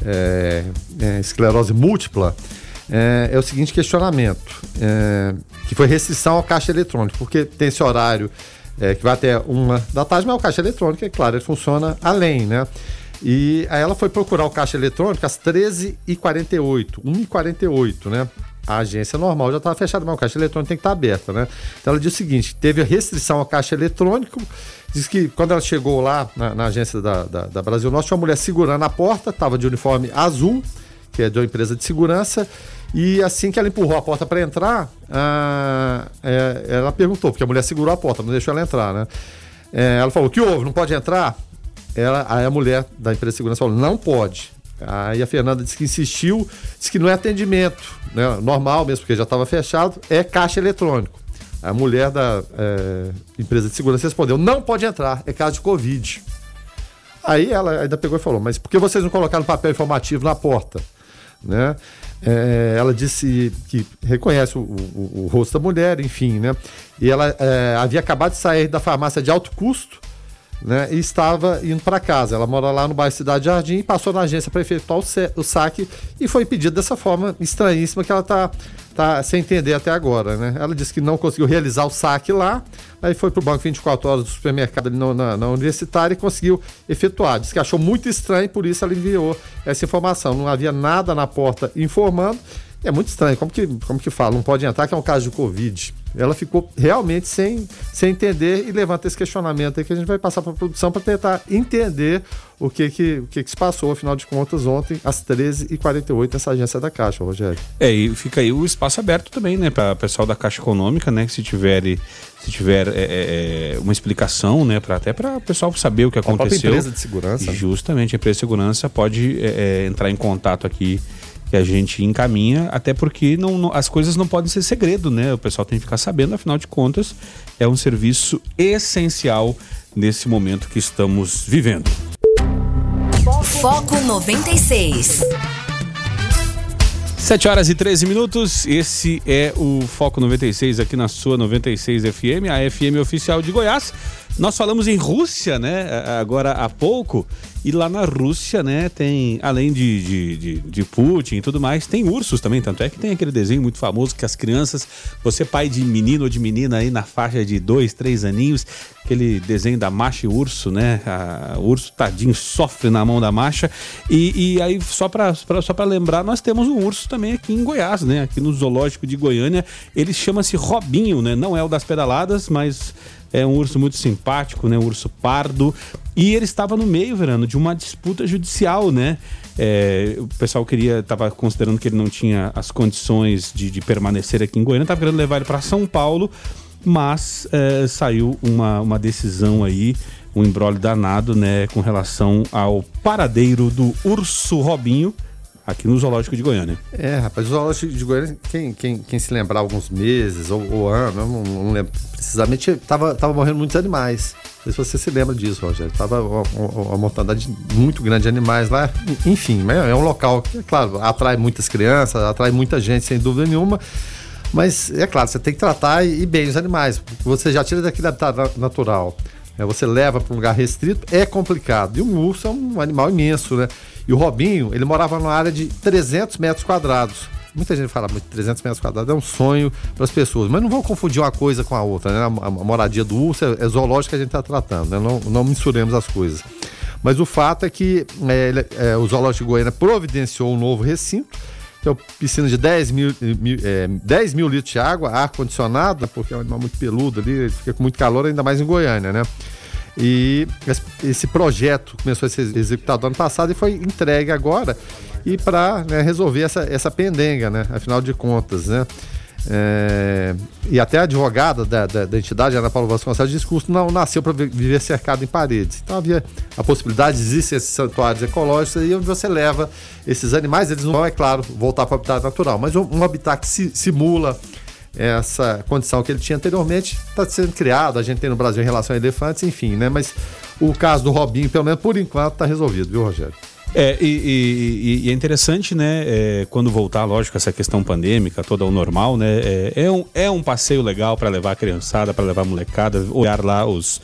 S2: é, é, esclerose múltipla. É, é, o seguinte questionamento, é, que foi restrição ao caixa eletrônico, porque tem esse horário é, que vai até uma da tarde, mas o caixa eletrônico, é claro, ele funciona além, né? E aí ela foi procurar o caixa eletrônico às 13h48, 1h48, né? A agência normal já estava fechada, mas o caixa eletrônico tem que estar tá aberta, né? Então ela disse o seguinte: teve restrição ao caixa eletrônico. Diz que quando ela chegou lá na, na agência da, da, da, Brasil Norte, tinha uma mulher segurando a porta, estava de uniforme azul, que é de uma empresa de segurança, e assim que ela empurrou a porta para entrar, ah, é, ela perguntou, porque a mulher segurou a porta, não deixou ela entrar, né? É, ela falou: que houve? Não pode entrar? Ela, aí a mulher da empresa de segurança falou: não pode. Aí a Fernanda disse que insistiu, disse que não é atendimento, né? normal mesmo, porque já estava fechado, é caixa eletrônico. A mulher da é, empresa de segurança respondeu: não pode entrar, é caso de Covid. Aí ela ainda pegou e falou: mas por que vocês não colocaram papel informativo na porta? Né? É, ela disse que reconhece o, o, o, rosto da mulher, enfim, né? E ela é, havia acabado de sair da farmácia de alto custo, né? E estava indo para casa. Ela mora lá no bairro Cidade Jardim, passou na agência para efetuar o, o saque e foi pedido dessa forma estranhíssima que ela está tá sem entender até agora, né? Ela disse que não conseguiu realizar o saque lá, aí foi pro banco 24 horas do supermercado ali na, na universitária e conseguiu efetuar. Disse que achou muito estranho, por isso ela enviou essa informação. Não havia nada na porta informando. É muito estranho, como que, como que fala? Não pode entrar, que é um caso de Covid. Ela ficou realmente sem, sem entender e levanta esse questionamento aí que a gente vai passar para a produção para tentar entender o que que, o que que se passou, afinal de contas, ontem, às 13h48, nessa agência da Caixa, Rogério.
S1: É, e fica aí o espaço aberto também, né, para o pessoal da Caixa Econômica, né, que se tiver, se tiver é, é, é uma explicação, né, para até para o pessoal saber o que aconteceu.
S2: A empresa de segurança.
S1: Justamente, a empresa de segurança pode é, é, entrar em contato aqui que a gente encaminha, até porque não, não, as coisas não podem ser segredo, né? O pessoal tem que ficar sabendo, afinal de contas, é um serviço essencial nesse momento que estamos vivendo.
S4: Foco 96.
S1: 7 horas e 13 minutos, esse é o Foco 96 aqui na sua 96 FM, a FM oficial de Goiás. Nós falamos em Rússia, né? Agora há pouco. E lá na Rússia, né, tem, além de, de, de, de, Putin e tudo mais, tem ursos também. Tanto é que tem aquele desenho muito famoso que as crianças, você pai de menino ou de menina aí na faixa de dois, três aninhos, aquele desenho da macha e urso, né? A, o urso tadinho sofre na mão da macha. E, e aí, só para só pra lembrar, nós temos um urso também aqui em Goiás, né? Aqui no Zoológico de Goiânia. Ele chama-se Robinho, né? Não é o das pedaladas, mas é um urso muito simpático, né? Um urso pardo. E ele estava no meio, Verano, de uma disputa judicial, né? É, o pessoal queria, estava considerando que ele não tinha as condições de, de permanecer aqui em Goiânia, estava querendo levar ele para São Paulo, mas é, saiu uma, uma decisão aí, um embrólio danado, né, com relação ao paradeiro do urso Robinho, aqui no Zoológico de Goiânia.
S2: É, rapaz, o Zoológico de Goiânia, quem, quem, quem se lembrar alguns meses ou, ou ano, não, não, lembro precisamente, tava, tava morrendo muitos animais. Não sei se você se lembra disso, Rogério. Tava uma, uma mortandade muito grande de animais lá. Enfim, é um local que, é claro, atrai muitas crianças, atrai muita gente, sem dúvida nenhuma. Mas, é claro, você tem que tratar e, bem os animais. Você já tira daquele habitat natural. É, você leva para um lugar restrito, é complicado. E um urso é um animal imenso, né? E o Robinho, ele morava numa área de 300 metros quadrados. Muita gente fala, mas 300 metros quadrados é um sonho para as pessoas. Mas não vão confundir uma coisa com a outra, né? A, a moradia do urso é, é zoológico que a gente está tratando, né? Não, não misturemos as coisas. Mas o fato é que é, é, o Zoológico de Goiânia providenciou um novo recinto, que é uma piscina de 10 mil, mil, é, 10 mil litros de água, ar-condicionado, porque é um animal muito peludo ali, fica com muito calor, ainda mais em Goiânia, né? E esse projeto começou a ser executado ano passado e foi entregue agora e para né, resolver essa, essa pendenga, né? Afinal de contas, né? É, e até a advogada da, da, da entidade, Ana Paula Vasconcelos, disse não nasceu para viver cercado em paredes. Então havia a possibilidade de existir esses santuários ecológicos aí onde você leva esses animais, eles não vão, é claro, voltar para o habitat natural, mas um, um habitat que simula essa condição que ele tinha anteriormente está sendo criado. A gente tem no Brasil em relação a elefantes, enfim, né? Mas o caso do Robinho, pelo menos por enquanto, está resolvido, viu, Rogério?
S1: É, e, e, e, é interessante, né, é, quando voltar, lógico, essa questão pandêmica, toda ao normal, né, é, é um, é um passeio legal para levar a criançada, para levar a molecada, olhar lá os,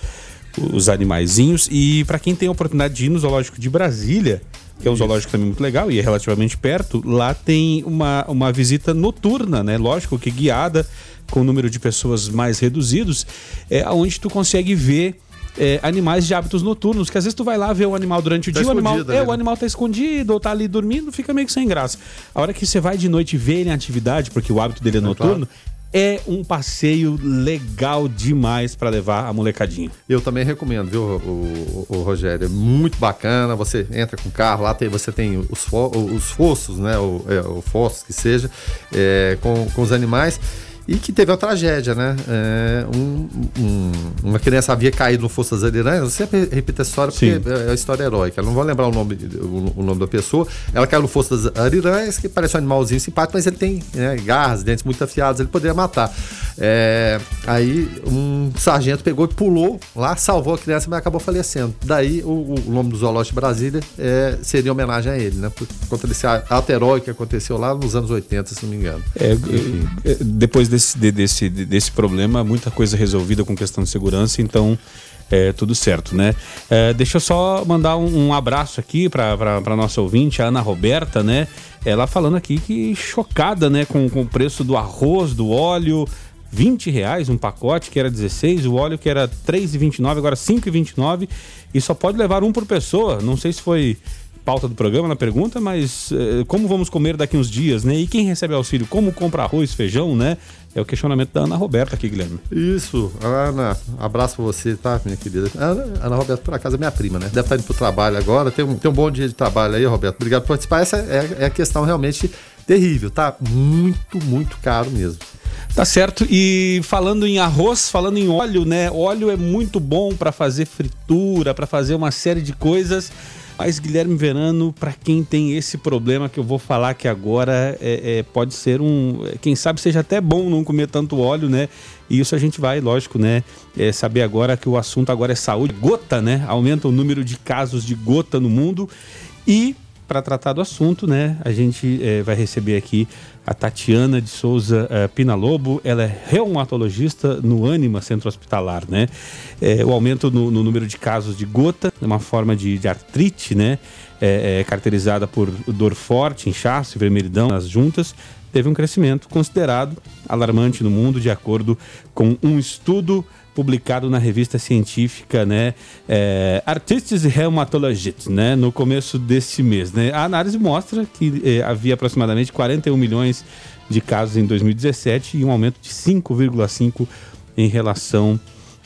S1: os animaizinhos. E para quem tem a oportunidade de ir no Zoológico de Brasília, que é um zoológico também muito legal e é relativamente perto, lá tem uma, uma visita noturna, né? Lógico que guiada, com o número de pessoas mais reduzidos, é onde tu consegue ver é, animais de hábitos noturnos, que às vezes tu vai lá ver o animal durante o tá dia, o animal, é, o né? animal tá escondido ou tá ali dormindo, fica meio que sem graça. A hora que você vai de noite ver ele em atividade, porque o hábito dele é, é noturno, claro é um passeio legal demais para levar a molecadinha.
S2: Eu também recomendo, viu, o, o, o, Rogério? É muito bacana. Você entra com o carro, lá tem, você tem os, fo, os fossos, né? O, é, o fossos que seja, é, com, com os animais e que teve uma tragédia, né? É, um, um, uma criança havia caído no Fosso das Ariranhas. Eu sempre repito essa história porque Sim. é, é uma história heróica. Eu não vou lembrar o nome, o, o, nome da pessoa. Ela caiu no Fosso das Ariranhas, que parece um animalzinho simpático, mas ele tem né, garras, dentes muito afiados, ele poderia matar. É, aí um sargento pegou e pulou lá, salvou a criança, mas acabou falecendo. Daí o, o nome do Zoológico de Brasília é, seria homenagem a ele, né? Por conta desse ato heróico que aconteceu lá nos anos 80, se não me engano.
S1: É, é depois desse, desse, desse problema, muita coisa resolvida com questão de segurança, então é, tudo certo, né? É, deixa eu só mandar um, um abraço aqui para nossa ouvinte, a Ana Roberta, né? Ela falando aqui que chocada, né, com, com o preço do arroz, do óleo, 20 reais um pacote que era 16, o óleo que era 3,29, agora 5,29 e só pode levar um por pessoa. Não sei se foi pauta do programa na pergunta, mas eh, como vamos comer daqui uns dias, né? E quem recebe auxílio, como compra arroz, feijão, né? É o questionamento da Ana Roberta aqui, Guilherme.
S2: Isso, Ana, abraço pra você, tá, minha querida? Ana, Ana Roberta, por acaso, é minha prima, né? Deve estar indo pro trabalho agora, tem um, tem um bom dia de trabalho aí, Roberto. Obrigado por participar. Essa é, é a questão realmente terrível, tá? Muito, muito caro mesmo.
S1: Tá certo. E falando em arroz, falando em óleo, né? Óleo é muito bom para fazer fritura, para fazer uma série de coisas. Mas Guilherme Verano, para quem tem esse problema que eu vou falar aqui agora, é, é, pode ser um. Quem sabe seja até bom não comer tanto óleo, né? E isso a gente vai, lógico, né? É, saber agora que o assunto agora é saúde. Gota, né? Aumenta o número de casos de gota no mundo. E para tratar do assunto, né, a gente é, vai receber aqui a Tatiana de Souza uh, Pinalobo. Ela é reumatologista no Anima Centro Hospitalar, né? É, o aumento no, no, número de casos de gota, uma forma de, de artrite, né? É, é, caracterizada por dor forte, inchaço e vermelhidão nas juntas, teve um crescimento considerado alarmante no mundo, de acordo com um estudo publicado na revista científica, né, é, Artists Rheumatologists, né, no começo desse mês, né. A análise mostra que é, havia aproximadamente 41 milhões de casos em 2017 e um aumento de 5,5 em relação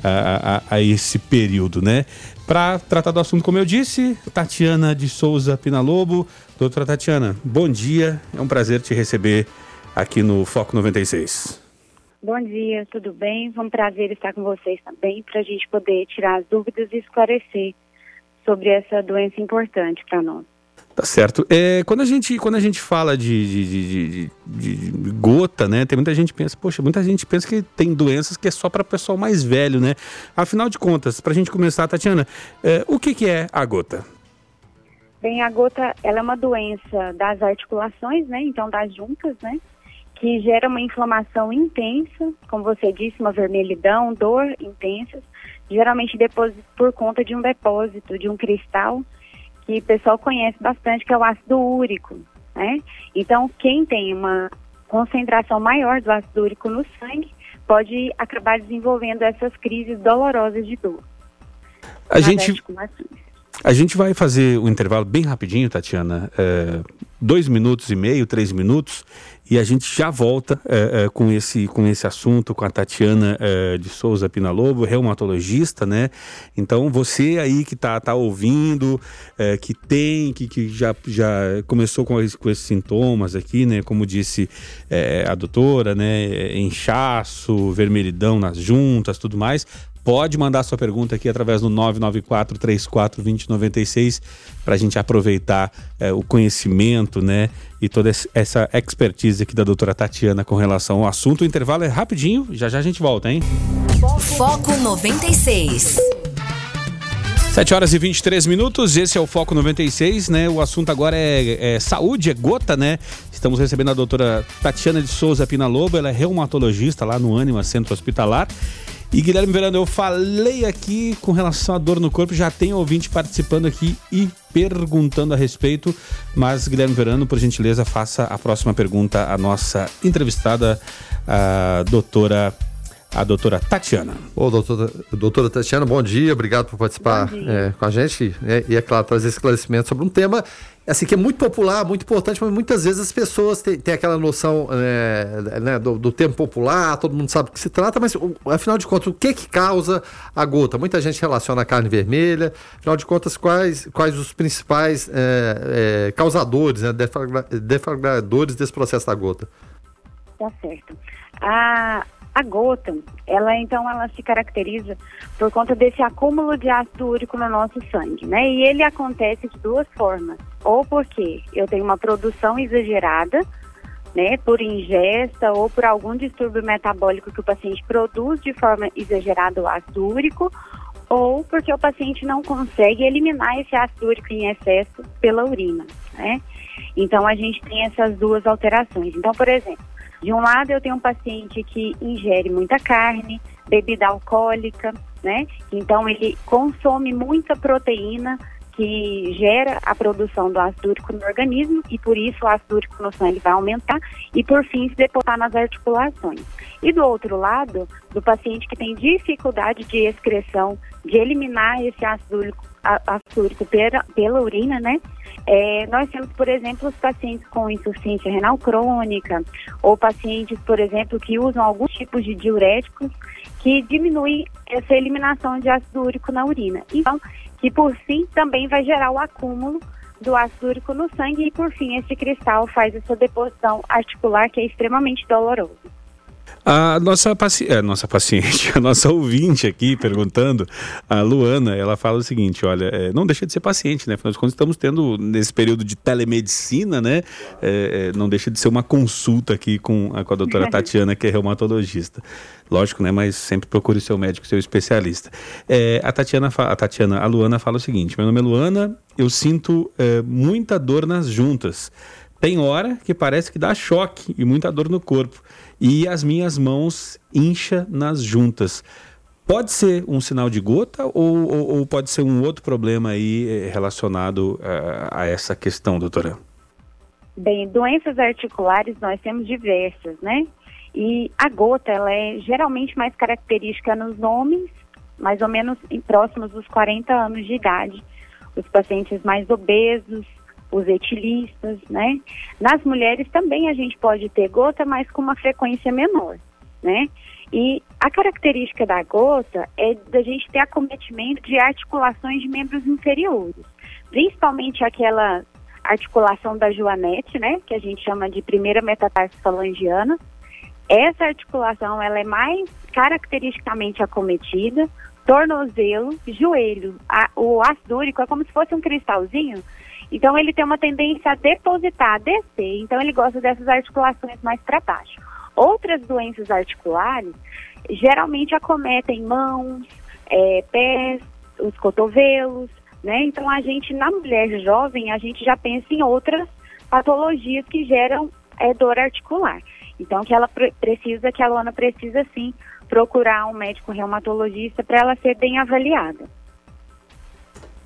S1: a, a, a, esse período, né? Para tratar do assunto, como eu disse, Tatiana de Souza Pinalobo. Doutora Tatiana, bom dia. É um prazer te receber aqui no Foco 96.
S7: Bom dia, tudo bem? Foi um prazer estar com vocês também para a gente poder tirar as dúvidas e esclarecer sobre essa doença importante para nós.
S1: Tá certo. É, quando, a gente, quando a gente fala de, de, de, de, gota, né? Tem muita gente que pensa, poxa, muita gente pensa que tem doenças que é só para pessoal mais velho, né? Afinal de contas, para a gente começar, Tatiana, é, o que, que é a gota?
S7: Bem, a gota, ela é uma doença das articulações, né? Então, das juntas, né? Que gera uma inflamação intensa, como você disse, uma vermelhidão, dor intensas, geralmente por conta de um depósito, de um cristal, que o pessoal conhece bastante, que é o ácido úrico, né? Então, quem tem uma concentração maior do ácido úrico no sangue pode acabar desenvolvendo essas crises dolorosas de dor.
S1: A gente, a gente vai fazer um intervalo bem rapidinho, Tatiana, é, dois minutos e meio, três minutos, e a gente já volta é, é, com, esse, com esse assunto com a Tatiana é, de Souza Pinalobo, reumatologista, né? Então você aí que tá, tá ouvindo, é, que tem, que, que já, já começou com, com esses sintomas aqui, né? Como disse é, a doutora, né? Inchaço, vermelhidão nas juntas, tudo mais pode mandar sua pergunta aqui através do 994 34 2096 para a gente aproveitar é, o conhecimento, né? E toda essa expertise aqui da doutora Tatiana com relação ao assunto. O intervalo é rapidinho, já já a gente volta, hein?
S4: Foco 96.
S1: 7 horas e 23 minutos, esse é o Foco 96, né? O assunto agora é, é, saúde, é gota, né? Estamos recebendo a doutora Tatiana de Souza Pinalobo, ela é reumatologista lá no Anima Centro Hospitalar e Guilherme Verano, eu falei aqui com relação à dor no corpo, já tem ouvinte participando aqui e perguntando a respeito, mas Guilherme Verano, por gentileza, faça a próxima pergunta à nossa entrevistada, a doutora a doutora Tatiana.
S2: Ô, doutora, doutora Tatiana, bom dia, obrigado por participar é, com a gente é, e, é claro, trazer esclarecimento sobre um tema assim, que é muito popular, muito importante, mas muitas vezes as pessoas têm, têm aquela noção é, né, do, do termo popular, todo mundo sabe do que se trata, mas afinal de contas, o que que causa a gota? Muita gente relaciona a carne vermelha, afinal de contas, quais, quais os principais é, é, causadores, né, deflagradores desse processo da gota?
S7: Tá certo. A, a gota, ela então ela se caracteriza por conta desse acúmulo de ácido úrico no nosso sangue, né? E ele acontece de duas formas. Ou porque eu tenho uma produção exagerada, né, por ingesta ou por algum distúrbio metabólico que o paciente produz de forma exagerada o ácido úrico, ou porque o paciente não consegue eliminar esse ácido úrico em excesso pela urina, né? Então a gente tem essas duas alterações. Então, por exemplo, de um lado, eu tenho um paciente que ingere muita carne, bebida alcoólica, né? Então, ele consome muita proteína que gera a produção do ácido úrico no organismo e por isso o ácido úrico no sangue vai aumentar e por fim se depositar nas articulações. E do outro lado, do paciente que tem dificuldade de excreção, de eliminar esse ácido úrico, ácido úrico pela, pela urina, né? É, nós temos, por exemplo, os pacientes com insuficiência renal crônica ou pacientes, por exemplo, que usam alguns tipos de diuréticos que diminuem essa eliminação de ácido úrico na urina. Então, que por fim também vai gerar o acúmulo do ácido úrico no sangue e por fim esse cristal faz essa deposição articular que é extremamente doloroso.
S1: A nossa, paci... é, nossa paciente, a nossa ouvinte aqui perguntando, a Luana, ela fala o seguinte: olha, é, não deixa de ser paciente, né? Afinal de contas, estamos tendo nesse período de telemedicina, né? É, é não deixa de ser uma consulta aqui com a, com a doutora Tatiana, que é reumatologista. Lógico, né? Mas sempre procure seu médico, seu especialista. É, a Tatiana, a Tatiana, a Luana fala o seguinte: meu nome é Luana, eu sinto é, muita dor nas juntas. Tem hora que parece que dá choque e muita dor no corpo. E as minhas mãos incha nas juntas. Pode ser um sinal de gota ou, ou, ou pode ser um outro problema aí eh, relacionado a, eh, a essa questão, doutora?
S7: Bem, doenças articulares nós temos diversas, né? E a gota, ela é geralmente mais característica nos homens, mais ou menos próximos dos 40 anos de idade. Os pacientes mais obesos, os etilistas, né? Nas mulheres também a gente pode ter gota, mas com uma frequência menor, né? E a característica da gota é da gente ter acometimento de articulações de membros inferiores, principalmente aquela articulação da joanete, né, que a gente chama de primeira metatarso falangiana. Essa articulação ela é mais caracteristicamente acometida, tornozelo, joelho. A, o ácido úrico é como se fosse um cristalzinho então ele tem uma tendência a depositar, a descer. Então ele gosta dessas articulações mais para baixo. Outras doenças articulares geralmente acometem mãos, é, pés, os cotovelos, né? Então a gente na mulher jovem a gente já pensa em outras patologias que geram é, dor articular. Então que ela precisa, que a Luana precisa sim procurar um médico reumatologista para ela ser bem avaliada.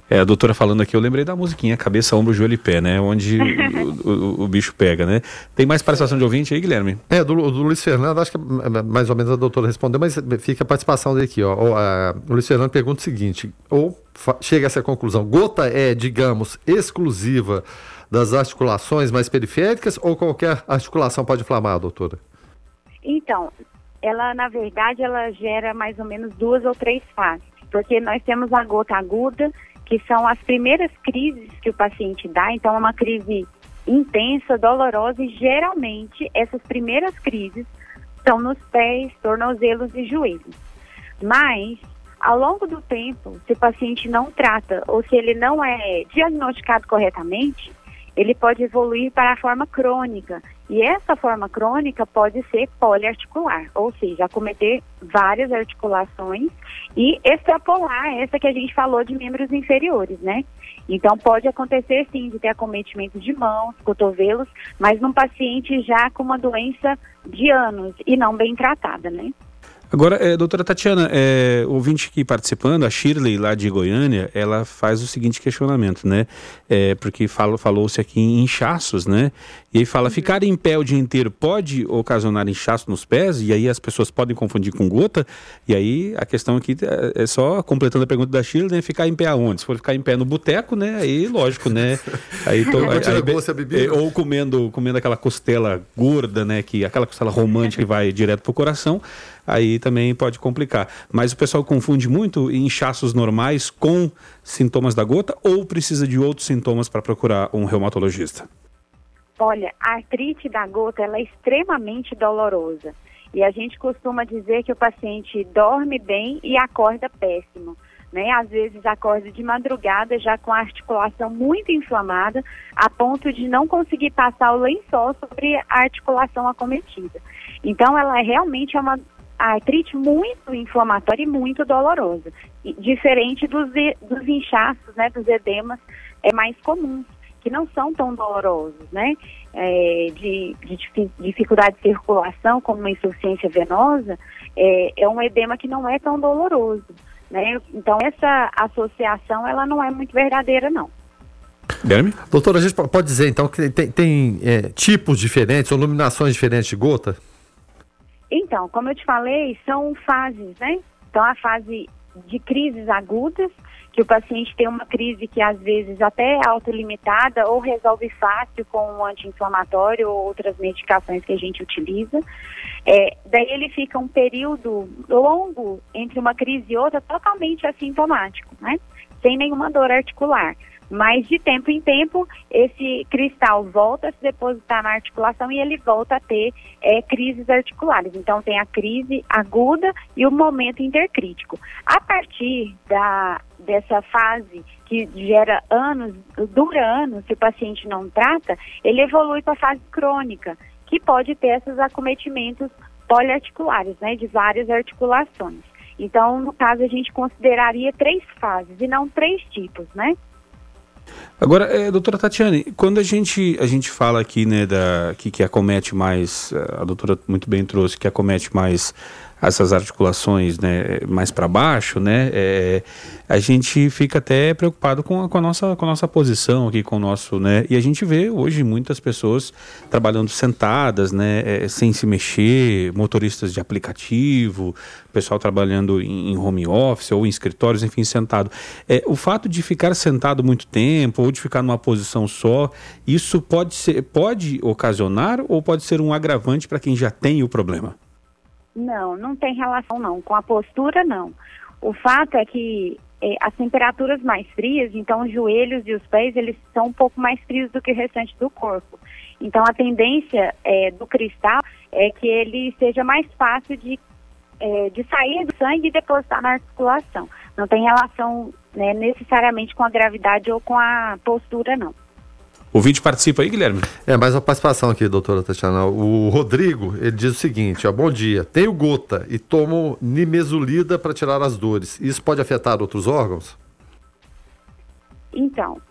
S1: É, a doutora falando aqui, eu lembrei da musiquinha Cabeça, Ombro, Joelho e Pé, né? Onde o, o, o, bicho pega, né? Tem mais participação de ouvinte aí, Guilherme?
S2: É, do, do Luiz Fernando, acho que é, mais ou menos a doutora respondeu, mas fica a participação dele aqui, ó. O, a, o Luiz Fernando pergunta o seguinte, ou chega a essa conclusão, gota é, digamos, exclusiva das articulações mais periféricas ou qualquer articulação pode inflamar, doutora?
S7: Então, ela, na verdade, ela gera mais ou menos duas ou três fases, porque nós temos a gota aguda, que são as primeiras crises que o paciente dá, então é uma crise intensa, dolorosa e geralmente essas primeiras crises são nos pés, tornozelos e joelhos. Mas ao longo do tempo, se o paciente não trata ou se ele não é diagnosticado corretamente, ele pode evoluir para a forma crônica. E essa forma crônica pode ser poliarticular, ou seja, acometer várias articulações e extrapolar essa que a gente falou de membros inferiores, né? Então pode acontecer sim de ter acometimento de mãos, cotovelos, mas num paciente já com uma doença de anos e não bem tratada, né?
S1: Agora, é, doutora Tatiana, é, ouvinte aqui participando, a Shirley lá de Goiânia, ela faz o seguinte questionamento, né? É, porque falou-se aqui em inchaços, né? E aí fala, ficar em pé o dia inteiro pode ocasionar inchaço nos pés? E aí as pessoas podem confundir com gota? E aí a questão aqui é, só, completando a pergunta da Shirley, né? Ficar em pé aonde? Se for ficar em pé no boteco, né? Aí, lógico, né? Aí, tô, aí, aí, é, ou comendo, comendo aquela costela gorda, né? Que, aquela costela romântica que vai direto pro coração aí também pode complicar. Mas o pessoal confunde muito inchaços normais com sintomas da gota ou precisa de outros sintomas para procurar um reumatologista?
S7: Olha, a artrite da gota ela é extremamente dolorosa. E a gente costuma dizer que o paciente dorme bem e acorda péssimo. Né? Às vezes acorda de madrugada já com a articulação muito inflamada, a ponto de não conseguir passar o lençol sobre a articulação acometida. Então, ela é realmente é uma a artrite muito inflamatória e muito dolorosa, e, diferente dos, dos inchaços, né, dos edemas é mais comuns, que não são tão dolorosos, né, é, de, de, dificuldade de circulação, como uma insuficiência venosa, é, é um edema que não é tão doloroso, né, então essa associação, ela não é muito verdadeira, não.
S2: Guilherme? Doutora, a gente pode dizer então que tem, tem é, tipos diferentes, ou iluminações diferentes de gota?
S7: Então, como eu te falei, são fases, né? Então, a fase de crises agudas, que o paciente tem uma crise que às vezes até é autolimitada ou resolve fácil com um anti-inflamatório ou outras medicações que a gente utiliza. É, daí ele fica um período longo entre uma crise e outra totalmente assintomático, né? Sem nenhuma dor articular. Mas de tempo em tempo, esse cristal volta a se depositar na articulação e ele volta a ter é, crises articulares. Então tem a crise aguda e o momento intercrítico. A partir da, dessa fase que gera anos, dura anos, se o paciente não trata, ele evolui para a fase crônica, que pode ter esses acometimentos poliarticulares, né, de várias articulações. Então, no caso, a gente consideraria três fases e não três tipos, né?
S1: Agora, é, doutora Tatiane, quando a gente, a gente fala aqui, né, da, que, que acomete mais, a doutora muito bem trouxe, que acomete mais essas articulações né, mais para baixo, né, é, a gente fica até preocupado com a, com a, nossa, com a nossa posição aqui, com o nosso, né, e a gente vê hoje muitas pessoas trabalhando sentadas, né, é, sem se mexer, motoristas de aplicativo, pessoal trabalhando em, em home office ou em escritórios, enfim, sentado. É, o fato de ficar sentado muito tempo ou de ficar numa posição só, isso pode ser, pode ocasionar ou pode ser um agravante para quem já tem o problema?
S7: Não, não tem relação não. Com a postura, não. O fato é que é, as temperaturas mais frias, então os joelhos e os pés, eles são um pouco mais frios do que o restante do corpo. Então a tendência é, do cristal é que ele seja mais fácil de, é, de sair do sangue e depositar na articulação. Não tem relação né, necessariamente com a gravidade ou com a postura, não.
S1: O vídeo participa aí, Guilherme?
S2: É, mais uma participação aqui, doutora Tatiana. O Rodrigo, ele diz o seguinte, ó, bom dia, tenho gota e tomo nimesulida para tirar as dores. Isso pode afetar outros órgãos?
S7: Então,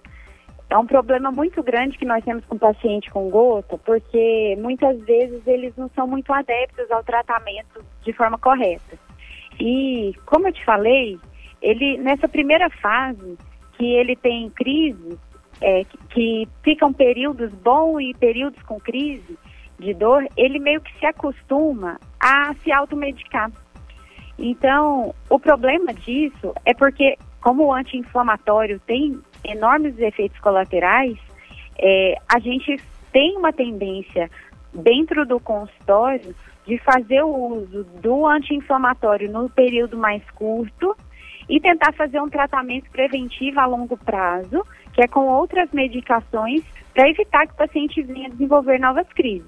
S7: é um problema muito grande que nós temos com o paciente com gota, porque muitas vezes eles não são muito adeptos ao tratamento de forma correta. E, como eu te falei, ele nessa primeira fase que ele tem crise, é, que, ficam períodos bons e períodos com crise de dor, ele meio que se acostuma a se automedicar. Então, o problema disso é porque, como o anti-inflamatório tem enormes efeitos colaterais, é, a gente tem uma tendência dentro do consultório de fazer o uso do anti-inflamatório no período mais curto e tentar fazer um tratamento preventivo a longo prazo, que é com outras medicações, para evitar que o paciente venha desenvolver novas crises.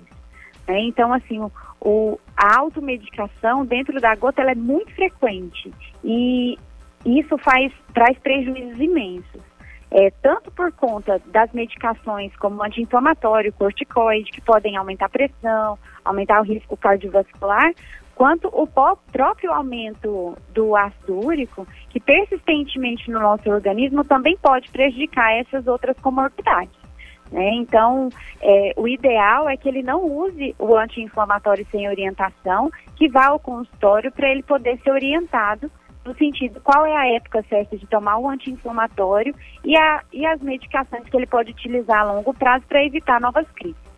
S7: Né? Então, assim, o, o, a automedicação dentro da gota é muito frequente e isso faz, traz prejuízos imensos. É, tanto por conta das medicações como anti-inflamatório, corticoide, que podem aumentar a pressão, aumentar o risco cardiovascular, quanto o próprio aumento do ácido úrico, que persistentemente no nosso organismo também pode prejudicar essas outras comorbidades. Né? Então, é, o ideal é que ele não use o anti-inflamatório sem orientação, que vá ao consultório para ele poder ser orientado no sentido qual é a época certa de tomar o anti-inflamatório e, e as medicações que ele pode utilizar a longo prazo para evitar novas crises.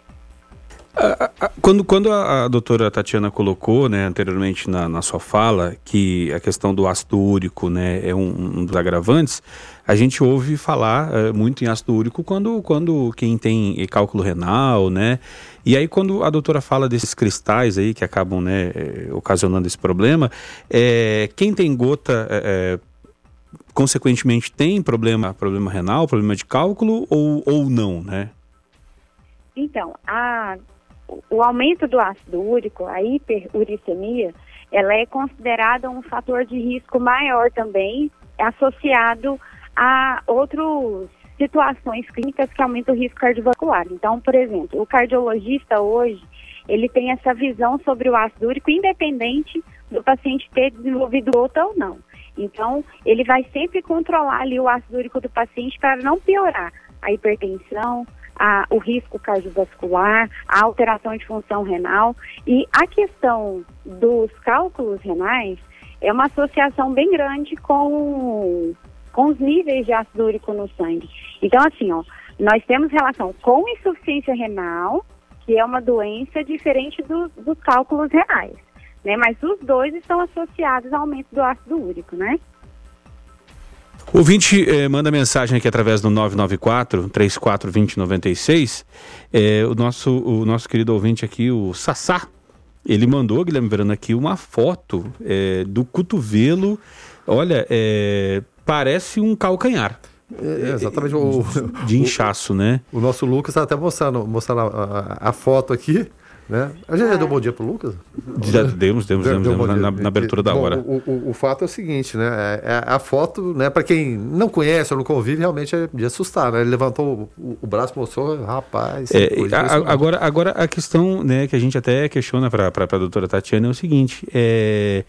S1: Quando, quando a, a, doutora Tatiana colocou né, anteriormente na, na, sua fala que a questão do ácido úrico né, é um, um dos agravantes, a gente ouve falar uh, muito em ácido úrico quando, quando quem tem cálculo renal, né? E aí quando a doutora fala desses cristais aí que acabam né, eh, ocasionando esse problema, é, quem tem gota, é, consequentemente tem problema, problema renal, problema de cálculo ou, ou não, né?
S7: Então, a o aumento do ácido úrico, a hiperuricemia, ela é considerada um fator de risco maior também, associado a outras situações clínicas que aumentam o risco cardiovascular. Então, por exemplo, o cardiologista hoje, ele tem essa visão sobre o ácido úrico independente do paciente ter desenvolvido outra ou não. Então, ele vai sempre controlar ali o ácido úrico do paciente para não piorar a hipertensão, a, o risco cardiovascular, a alteração de função renal. E a questão dos cálculos renais é uma associação bem grande com, com os níveis de ácido úrico no sangue. Então, assim, ó, nós temos relação com insuficiência renal, que é uma doença diferente do, dos cálculos renais, né? Mas os dois estão associados ao aumento do ácido úrico, né?
S1: O ouvinte eh, manda mensagem aqui através do 994 3420 96. Eh, o, nosso, o nosso querido ouvinte aqui, o Sassá, ele mandou, Guilherme Verano, aqui uma foto eh, do cotovelo. Olha, parece um calcanhar.
S2: É, exatamente. O,
S1: de inchaço, né?
S2: O nosso Lucas está até mostrando, mostrando a, a, a foto aqui. Né? A gente já deu bom dia pro Lucas?
S1: Já demos, demos, demos, demos na, na, abertura da
S2: bom,
S1: hora.
S2: O, o, o, fato é o seguinte, né? É, é a foto, né, para quem não conhece ou não convive, realmente é de assustar, né? Ele levantou o, o braço, mostrou, rapaz.
S1: É, a, agora, agora a questão né, que a gente até questiona para a doutora Tatiana é o seguinte: é, é,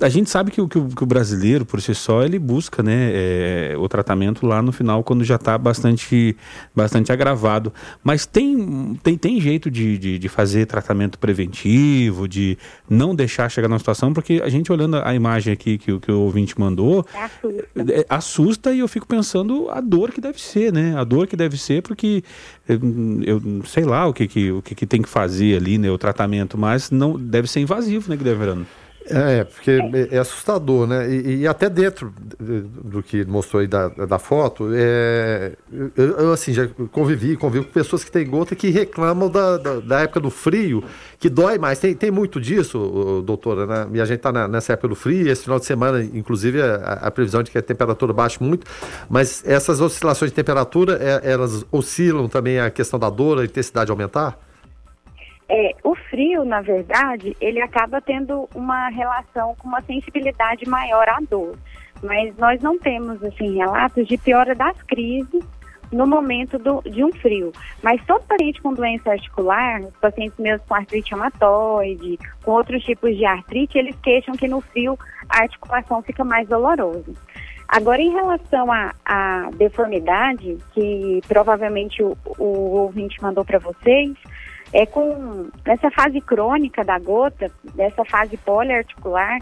S1: a gente sabe que o, que o, que o, brasileiro, por si só, ele busca né, é, o tratamento lá no final, quando já está bastante, bastante agravado. Mas tem, tem, tem jeito de, de, de, fazer tratamento preventivo, de não deixar chegar na situação, porque a gente olhando a imagem aqui que, que o ouvinte mandou, assusta. É, assusta e eu fico pensando a dor que deve ser, né? A dor que deve ser, porque eu, eu sei lá o que, que, o que, que tem que fazer ali, né? O tratamento, mas não deve ser invasivo, né, Guilherme Verano?
S2: É, porque é, é assustador, né? E, e, até dentro do que mostrou aí da, da foto, é, eu, eu, assim, já convivi, convivo com pessoas que têm gota que reclamam da, da, da, época do frio, que dói mais. Tem, tem muito disso, doutora, né? E a gente está nessa época do frio, esse final de semana, inclusive, a, a, previsão de que a temperatura baixe muito, mas essas oscilações de temperatura, é, elas oscilam também a questão da dor, a intensidade aumentar?
S7: É, o frio, na verdade, ele acaba tendo uma relação com uma sensibilidade maior à dor. Mas nós não temos, assim, relatos de piora das crises no momento do, de um frio. Mas todo paciente com doença articular, pacientes meus com artrite reumatoide, com outros tipos de artrite, eles queixam que no frio a articulação fica mais dolorosa. Agora, em relação à deformidade, que provavelmente o, o ouvinte mandou para vocês, é com essa fase crônica da gota, dessa fase poliarticular,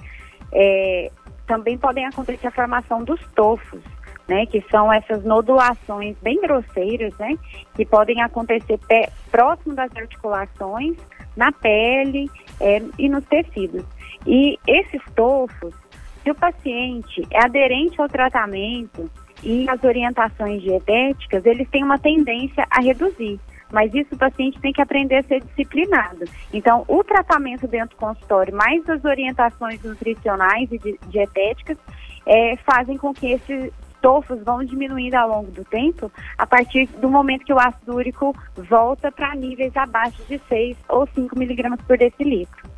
S7: é, também podem acontecer a formação dos tofos, né, que são essas nodulações bem grosseiras, né, que podem acontecer pé, próximo das articulações, na pele é, e nos tecidos. E esses tofos, se o paciente é aderente ao tratamento e às orientações dietéticas, eles têm uma tendência a reduzir mas isso o paciente tem que aprender a ser disciplinado. Então, o tratamento dentro do consultório, mais as orientações nutricionais e dietéticas, é, fazem com que esses tofos vão diminuindo ao longo do tempo, a partir do momento que o ácido úrico volta para níveis abaixo de 6 ou 5 miligramas por decilitro.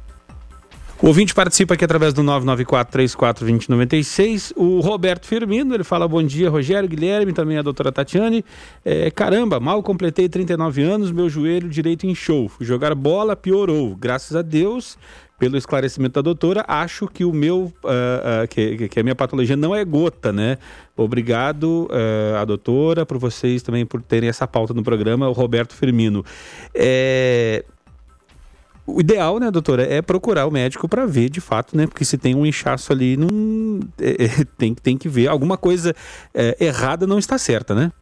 S1: O ouvinte participa aqui através do 994-34-2096. O Roberto Firmino, ele fala bom dia, Rogério, Guilherme, também a doutora Tatiane. É, caramba, mal completei 39 anos, meu joelho direito inchou. Jogar bola piorou. Graças a Deus, pelo esclarecimento da doutora, acho que o meu, uh, uh, que, que, a minha patologia não é gota, né? Obrigado uh, à doutora, por vocês também por terem essa pauta no programa, o Roberto Firmino. É, o ideal, né, doutora, é procurar o médico para ver de fato, né? Porque se tem um inchaço ali, não, é, é, tem, tem que ver. Alguma coisa é, errada não está certa, né?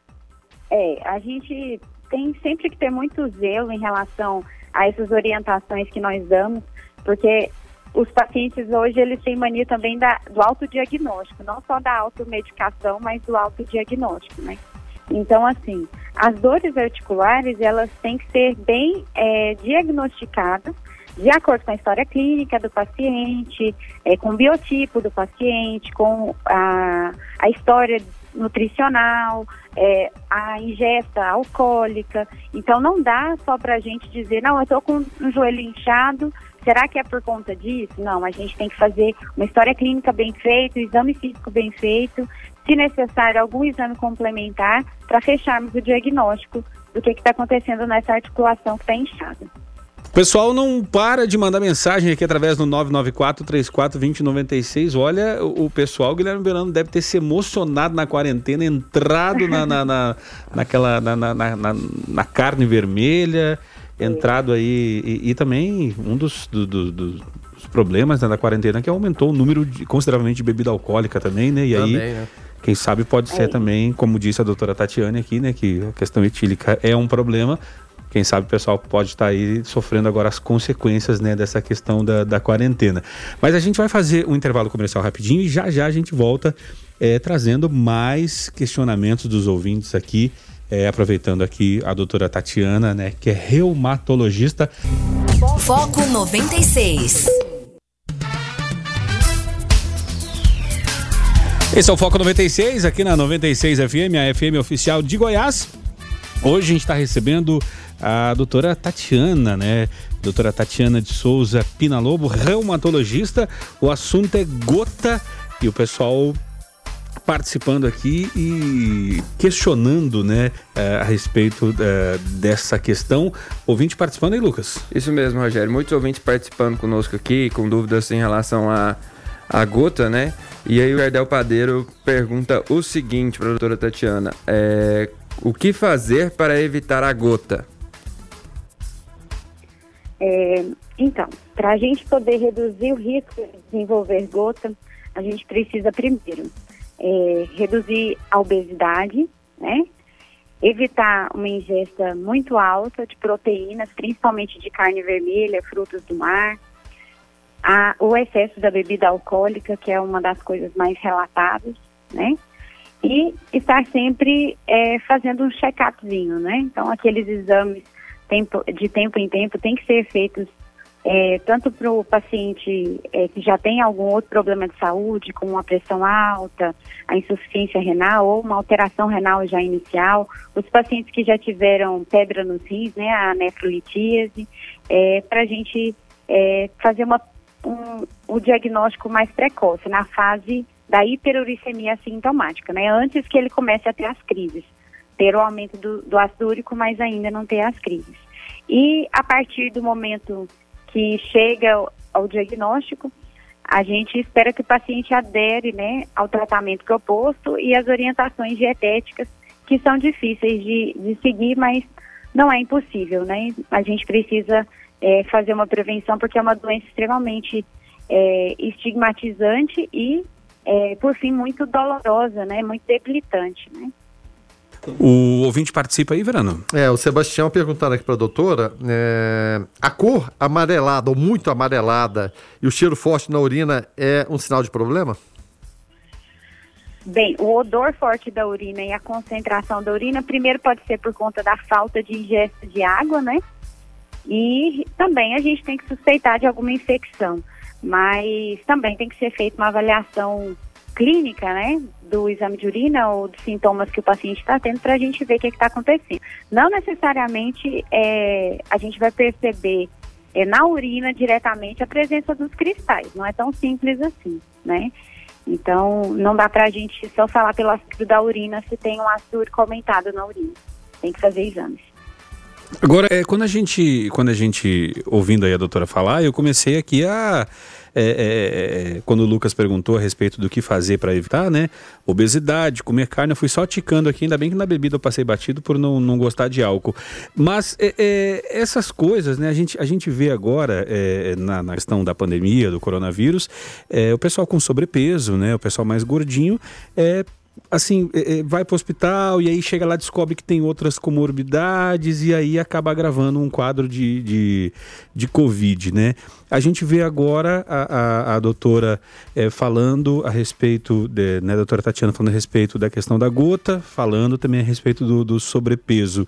S7: É, a gente tem sempre que ter muito zelo em relação a essas orientações que nós damos, porque os pacientes hoje eles têm mania também da, do autodiagnóstico, não só da automedicação, mas do autodiagnóstico, né? Então, assim, as dores articulares, elas têm que ser bem é, diagnosticadas de acordo com a história clínica do paciente, é, com o biotipo do paciente, com a, a história nutricional, é, a ingesta alcoólica. Então, não dá só para a gente dizer, não, eu estou com um joelho inchado, será que é por conta disso? Não, a gente tem que fazer uma história clínica bem feita, um exame físico bem feito, se necessário, algum exame complementar para fecharmos o diagnóstico do que está acontecendo nessa articulação que está inchada.
S1: O pessoal não para de mandar mensagem aqui através do 994-34-2096. Olha, o, pessoal, o Guilherme Verano, deve ter se emocionado na quarentena, entrado na, na, na naquela, na, na, na, na, carne vermelha, entrado aí. E, e também um dos, do, do, do, dos problemas né, da quarentena que aumentou o número de, consideravelmente de bebida alcoólica também, né? E também, aí. Né? Quem sabe pode ser é. também, como disse a doutora Tatiane aqui, né, que a questão etílica é um problema. Quem sabe o pessoal pode estar aí sofrendo agora as consequências né, dessa questão da, da quarentena. Mas a gente vai fazer um intervalo comercial rapidinho e já já a gente volta é, trazendo mais questionamentos dos ouvintes aqui. É, aproveitando aqui a doutora Tatiana, né, que é reumatologista.
S4: Foco 96.
S1: Esse é o Foco 96, aqui na 96 FM, a FM oficial de Goiás. Hoje a gente está recebendo a doutora Tatiana, né? Doutora Tatiana de Souza Pinalobo, reumatologista. O assunto é gota e o pessoal participando aqui e questionando, né, eh, a respeito uh, dessa questão. Ouvinte participando aí, Lucas?
S8: Isso mesmo, Rogério. Muitos ouvintes participando conosco aqui, com dúvidas em relação a, a gota, né? E aí o Erdel Padeiro pergunta o seguinte para a doutora Tatiana: é, o que fazer para evitar a gota?
S7: É, então, para a gente poder reduzir o risco de desenvolver gota, a gente precisa primeiro é, reduzir a obesidade, né? Evitar uma ingesta muito alta de proteínas, principalmente de carne vermelha, frutos do mar. A, o excesso da bebida alcoólica, que é uma das coisas mais relatadas, né? E estar sempre é, fazendo um check-upzinho, né? Então, aqueles exames tempo, de tempo em tempo têm que ser feitos é, tanto para o paciente é, que já tem algum outro problema de saúde, como uma pressão alta, a insuficiência renal ou uma alteração renal já inicial, os pacientes que já tiveram pedra nos rins, né, a nefrolitíase, é, para a gente é, fazer uma, um, diagnóstico mais precoce, na fase da hiperuricemia sintomática, né, antes que ele comece a ter as crises, ter o aumento do, do ácido úrico, mas ainda não ter as crises. E a partir do momento que chega ao, diagnóstico, a gente espera que o paciente adere né, ao tratamento proposto e às orientações dietéticas que são difíceis de, de seguir, mas não é impossível, né? A gente precisa é, fazer uma prevenção porque é uma doença extremamente é, estigmatizante e, é, por fim, muito dolorosa, né? Muito debilitante, né?
S1: O ouvinte participa aí, Verano?
S2: É, o Sebastião perguntando aqui para a doutora, é, a cor amarelada ou muito amarelada e o cheiro forte na urina é um sinal de problema?
S7: Bem, o odor forte da urina e a concentração da urina, primeiro pode ser por conta da falta de ingesta de água, né? E também a gente tem que suspeitar de alguma infecção, mas também tem que ser feita uma avaliação clínica, né, do exame de urina ou dos sintomas que o paciente está tendo para a gente ver o que está acontecendo. Não necessariamente é, a gente vai perceber é, na urina diretamente a presença dos cristais, não é tão simples assim, né? Então, não dá para a gente só falar pelo ácido da urina se tem um ácido úrico aumentado na urina. Tem que fazer exames.
S1: Agora, é, quando a gente, quando a gente ouvindo aí a doutora falar, eu comecei aqui a é, é, é, quando o Lucas perguntou a respeito do que fazer para evitar, né? Obesidade, comer carne, eu fui só ticando aqui, ainda bem que na bebida eu passei batido por não, não gostar de álcool. Mas é, é, essas coisas, né? A gente, a gente vê agora na, na, questão da pandemia, do coronavírus, o pessoal com sobrepeso, né? O pessoal mais gordinho, é assim, é, é, vai para o hospital e aí chega lá descobre que tem outras comorbidades e aí acaba agravando um quadro de, de, de Covid, né? A gente vê agora a, a, a doutora é, falando a respeito, de, né, a doutora Tatiana falando a respeito da questão da gota, falando também a respeito do, do sobrepeso,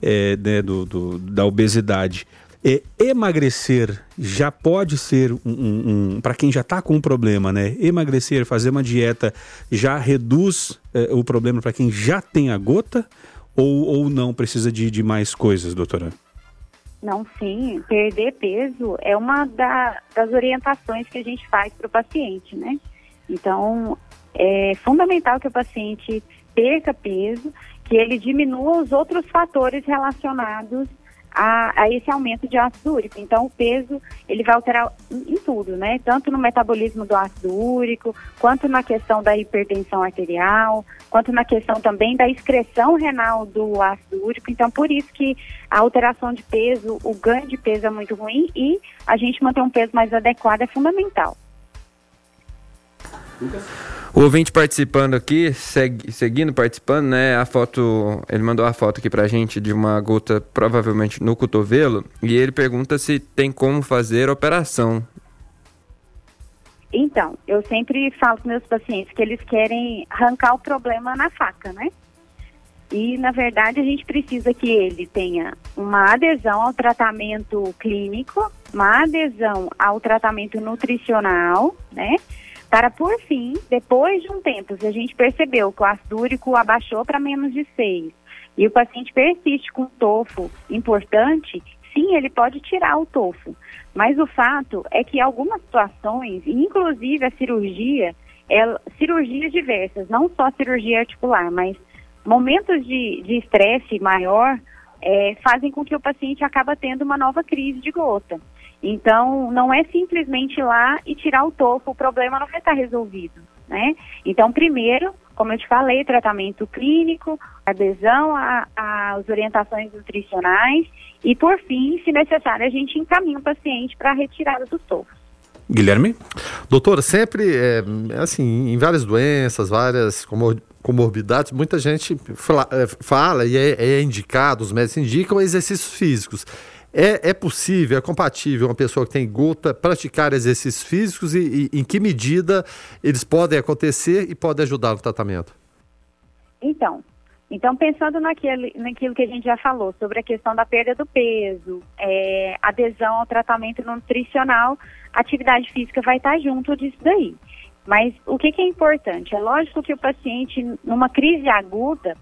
S1: é, né, do, do, da obesidade. É, emagrecer já pode ser um, um, um para quem já está com um problema, né? Emagrecer, fazer uma dieta já reduz é, o problema para quem já tem a gota ou, ou não precisa de, de mais coisas, doutora?
S7: Não, sim, perder peso é uma da, das orientações que a gente faz para o paciente, né? Então, é fundamental que o paciente perca peso, que ele diminua os outros fatores relacionados a, a, esse aumento de ácido úrico. Então, o peso ele vai alterar em tudo, né? Tanto no metabolismo do ácido úrico, quanto na questão da hipertensão arterial, quanto na questão também da excreção renal do ácido úrico. Então, por isso que a alteração de peso, o ganho de peso é muito ruim e a gente manter um peso mais adequado é fundamental.
S8: O ouvinte participando aqui, segue, seguindo participando, né? A foto, ele mandou a foto aqui pra gente de uma gota provavelmente no cotovelo e ele pergunta se tem como fazer operação.
S7: Então, eu sempre falo com meus pacientes que eles querem arrancar o problema na faca, né? E, na verdade, a gente precisa que ele tenha uma adesão ao tratamento clínico, uma adesão ao tratamento nutricional, né? Para por fim, depois de um tempo, se a gente percebeu que o ácido úrico abaixou para menos de 6 e o paciente persiste com tofo importante, sim, ele pode tirar o tofo. Mas o fato é que algumas situações, inclusive a cirurgia, é, cirurgias diversas, não só cirurgia articular, mas momentos de estresse maior é, fazem com que o paciente acaba tendo uma nova crise de gota. Então, não é simplesmente ir lá e tirar o topo, o problema não vai estar resolvido, né? Então, primeiro, como eu te falei, tratamento clínico, adesão às orientações nutricionais e, por fim, se necessário, a gente encaminha o paciente para a retirada dos topos.
S1: Guilherme?
S2: Doutora, sempre, é, assim, em várias doenças, várias comorbidades, muita gente fala, é, fala e é, é indicado, os médicos indicam exercícios físicos. É, é possível, é compatível uma pessoa que tem gota praticar exercícios físicos e, e em que medida eles podem acontecer e podem ajudar no tratamento?
S7: Então, então pensando naquele, naquilo que a gente já falou sobre a questão da perda do peso, é, adesão ao tratamento nutricional, atividade física vai estar junto disso daí. Mas o que, que é importante? É lógico que o paciente, numa crise aguda,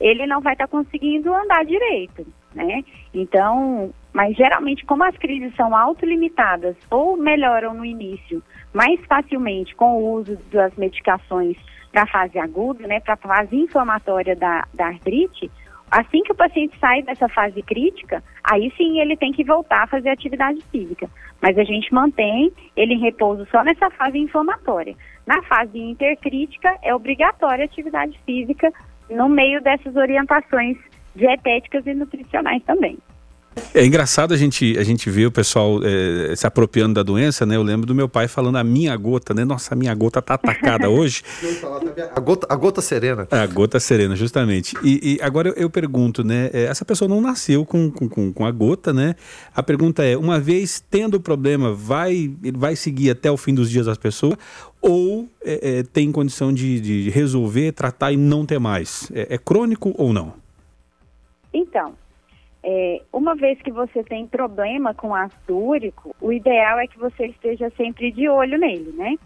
S7: ele não vai estar conseguindo andar direito, né? Então, mas geralmente, como as crises são autolimitadas ou melhoram no início mais facilmente com o uso das medicações para a fase aguda, né, para a fase inflamatória da, da artrite, assim que o paciente sai dessa fase crítica, aí sim ele tem que voltar a fazer atividade física. Mas a gente mantém ele em repouso só nessa fase inflamatória. Na fase intercrítica, é obrigatória atividade física no meio dessas orientações dietéticas e nutricionais também.
S1: É engraçado a gente, a gente ver o pessoal é, se apropriando da doença, né? Eu lembro do meu pai falando a minha gota, né? Nossa, a minha gota tá atacada hoje.
S2: a, gota, a gota serena.
S1: A gota serena, justamente. E, e agora eu, eu, pergunto, né? É, essa pessoa não nasceu com, com, com a gota, né? A pergunta é, uma vez tendo o problema, vai, vai seguir até o fim dos dias das pessoas ou é, é, tem condição de, de, resolver, tratar e não ter mais? É, é crônico ou não?
S7: Então, é, uma vez que você tem problema com ácido úrico, o ideal é que você esteja sempre de olho nele, né?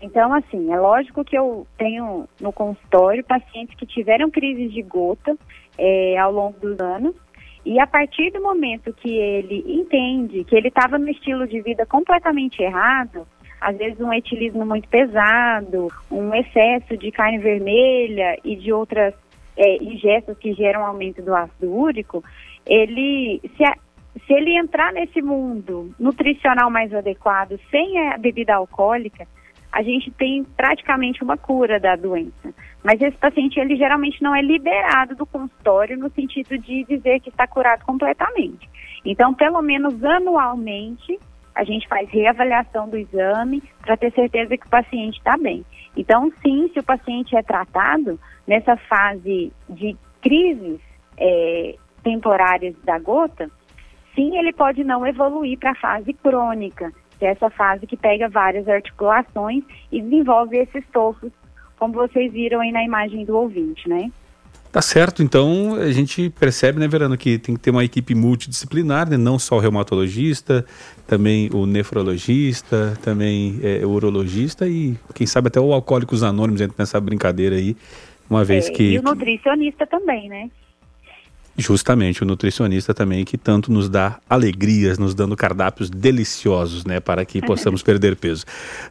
S7: Então, assim, é lógico que eu tenho no consultório pacientes que tiveram crises de gota é, ao longo dos anos, e a partir do momento que ele entende que ele estava no estilo de vida completamente errado, às vezes um etilismo muito pesado, um excesso de carne vermelha e de outras é, ingestas que geram aumento do ácido úrico, ele se, se ele entrar nesse mundo nutricional mais adequado, sem a bebida alcoólica, a gente tem praticamente uma cura da doença. Mas esse paciente, ele geralmente não é liberado do consultório no sentido de dizer que está curado completamente. Então, pelo menos anualmente, a gente faz reavaliação do exame para ter certeza que o paciente está bem. Então, sim, se o paciente é tratado nessa fase de crises é, temporárias da gota, sim, ele pode não evoluir para a fase crônica, que é essa fase que pega várias articulações e desenvolve esses tofos, como vocês viram aí na imagem do ouvinte, né?
S1: Tá certo, então a gente percebe, né, Verano, que tem que ter uma equipe multidisciplinar, né? não só o reumatologista, também o nefrologista, também é, o urologista e quem sabe até o Alcoólicos Anônimos entra nessa brincadeira aí, uma vez
S7: é,
S1: que...
S7: E o nutricionista também, né?
S1: Justamente, o nutricionista também que tanto nos dá alegrias, nos dando cardápios deliciosos, né, para que possamos perder peso.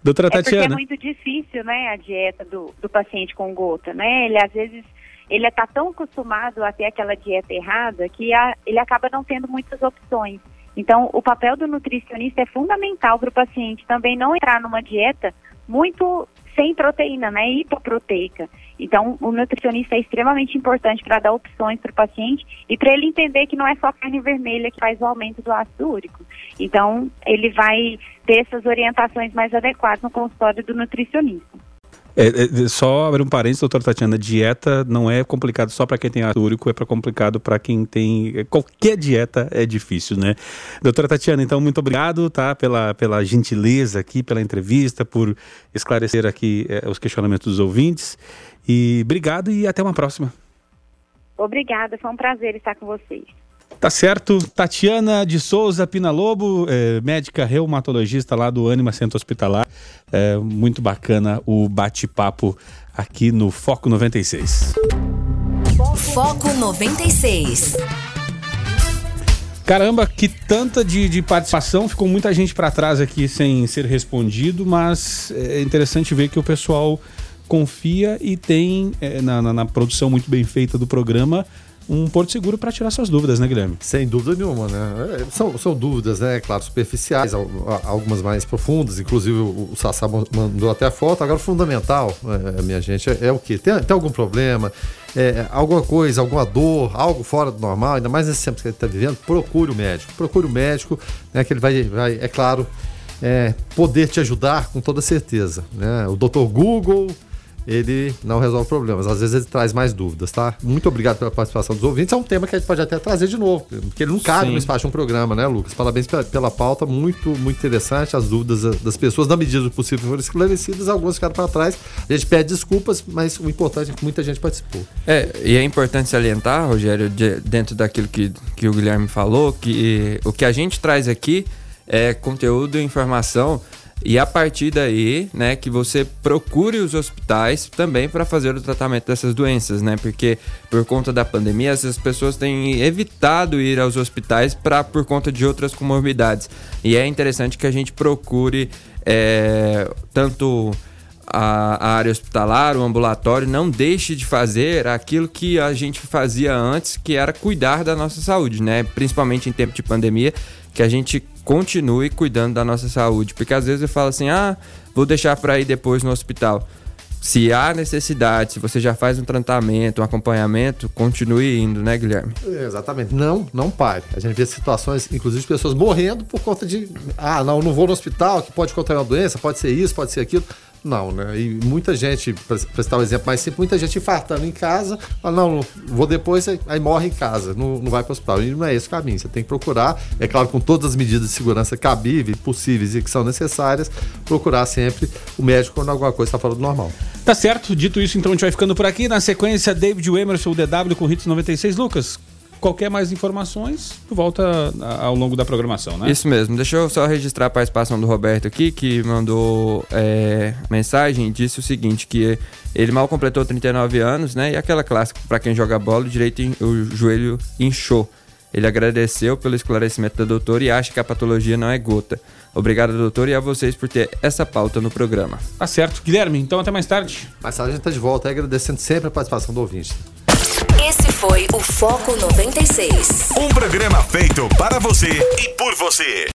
S1: Doutora
S7: é
S1: Tatiana.
S7: É muito difícil, né, a dieta do, do paciente com gota, né? Ele às vezes ele está tão acostumado a ter aquela dieta errada que a, ele acaba não tendo muitas opções. Então, o papel do nutricionista é fundamental para o paciente também não entrar numa dieta muito sem proteína, né, hipoproteica. Então, o nutricionista é extremamente importante para dar opções para o paciente e para ele entender que não é só carne vermelha que faz o aumento do ácido úrico. Então, ele vai ter essas orientações mais adequadas no consultório do nutricionista.
S1: É, é, só abrir um parênteses, doutora Tatiana, dieta não é complicado só para quem tem ácido úrico, é para complicado para quem tem. É, qualquer dieta é difícil, né? Doutora Tatiana, então, muito obrigado tá, pela, pela gentileza aqui, pela entrevista, por esclarecer aqui é, os questionamentos dos ouvintes. E obrigado e até uma próxima.
S7: Obrigada, foi um prazer estar com vocês.
S1: Tá certo. Tatiana de Souza Pinalobo, é, médica reumatologista lá do Anima Centro Hospitalar. É, muito bacana o bate-papo aqui no Foco 96.
S4: Foco 96.
S1: Caramba, que tanta de, de participação, ficou muita gente para trás aqui sem ser respondido, mas é interessante ver que o pessoal confia e tem é, na, na, na produção muito bem feita do programa um porto seguro para tirar suas dúvidas, né, Guilherme?
S2: Sem dúvida nenhuma, né? É, são, são dúvidas, né? Claro, superficiais, algumas mais profundas, inclusive o, Sassá mandou até a foto. Agora, o fundamental, é, minha gente, é, é o quê? Tem, tem algum problema? É, alguma coisa, alguma dor, algo fora do normal, ainda mais nesse tempo que ele está vivendo, procure o médico. Procure o médico, né? Que ele vai, vai é claro, é, poder te ajudar com toda certeza. Né? O Dr. Google, ele não resolve problemas. Às vezes ele traz mais dúvidas, tá? Muito obrigado pela participação dos ouvintes. É um tema que a gente pode até trazer de novo, porque ele não cabe Sim. no espaço de um programa, né, Lucas? Parabéns pela, pela pauta, muito, muito interessante. As dúvidas das pessoas, na medida do possível, foram esclarecidas, algumas ficaram para trás. A gente pede desculpas, mas o importante é que muita gente participou.
S8: É, e é importante salientar, Rogério, de, dentro daquilo que, que o Guilherme falou, que o que a gente traz aqui é conteúdo e informação e a partir daí, né, que você procure os hospitais também para fazer o tratamento dessas doenças, né? Porque por conta da pandemia, essas pessoas têm evitado ir aos hospitais para por conta de outras comorbidades. E é interessante que a gente procure é, tanto a, área hospitalar, o ambulatório, não deixe de fazer aquilo que a gente fazia antes, que era cuidar da nossa saúde, né? Principalmente em tempo de pandemia, que a gente continue cuidando da nossa saúde. Porque às vezes eu falo assim, ah, vou deixar para ir depois no hospital. Se há necessidade, se você já faz um tratamento, um acompanhamento, continue indo, né, Guilherme?
S2: exatamente. Não, não pare. A gente vê situações, inclusive, de pessoas morrendo por conta de. Ah, não, não vou no hospital, que pode contrair uma doença, pode ser isso, pode ser aquilo. Não, né? E muita gente, para citar um exemplo mais simples, muita gente infartando em casa, fala, não, vou depois, aí morre em casa, não, não vai para o hospital. E não é esse o caminho. Você tem que procurar, é claro, com todas as medidas de segurança cabíveis, possíveis e que são necessárias, procurar sempre o médico quando alguma coisa está fora do normal.
S1: Tá certo. Dito isso, então a gente vai ficando por aqui. Na sequência, David Emerson, o DW com Hits 96. Lucas, qualquer mais informações, volta ao longo da programação, né?
S8: Isso mesmo. Deixa eu só registrar a participação do Roberto aqui, que mandou é, mensagem e disse o seguinte, que ele mal completou 39 anos, né? E aquela clássica, para quem joga bola, o direito, o joelho inchou. Ele agradeceu pelo esclarecimento da doutora e acha que a patologia não é gota. Obrigado, doutor, e a vocês por ter essa pauta no programa.
S1: Tá certo. Guilherme, então até mais tarde.
S2: Mais tarde a gente tá de volta, agradecendo sempre a participação do ouvinte.
S4: Esse foi o Foco 96.
S3: Um programa feito para você e por você.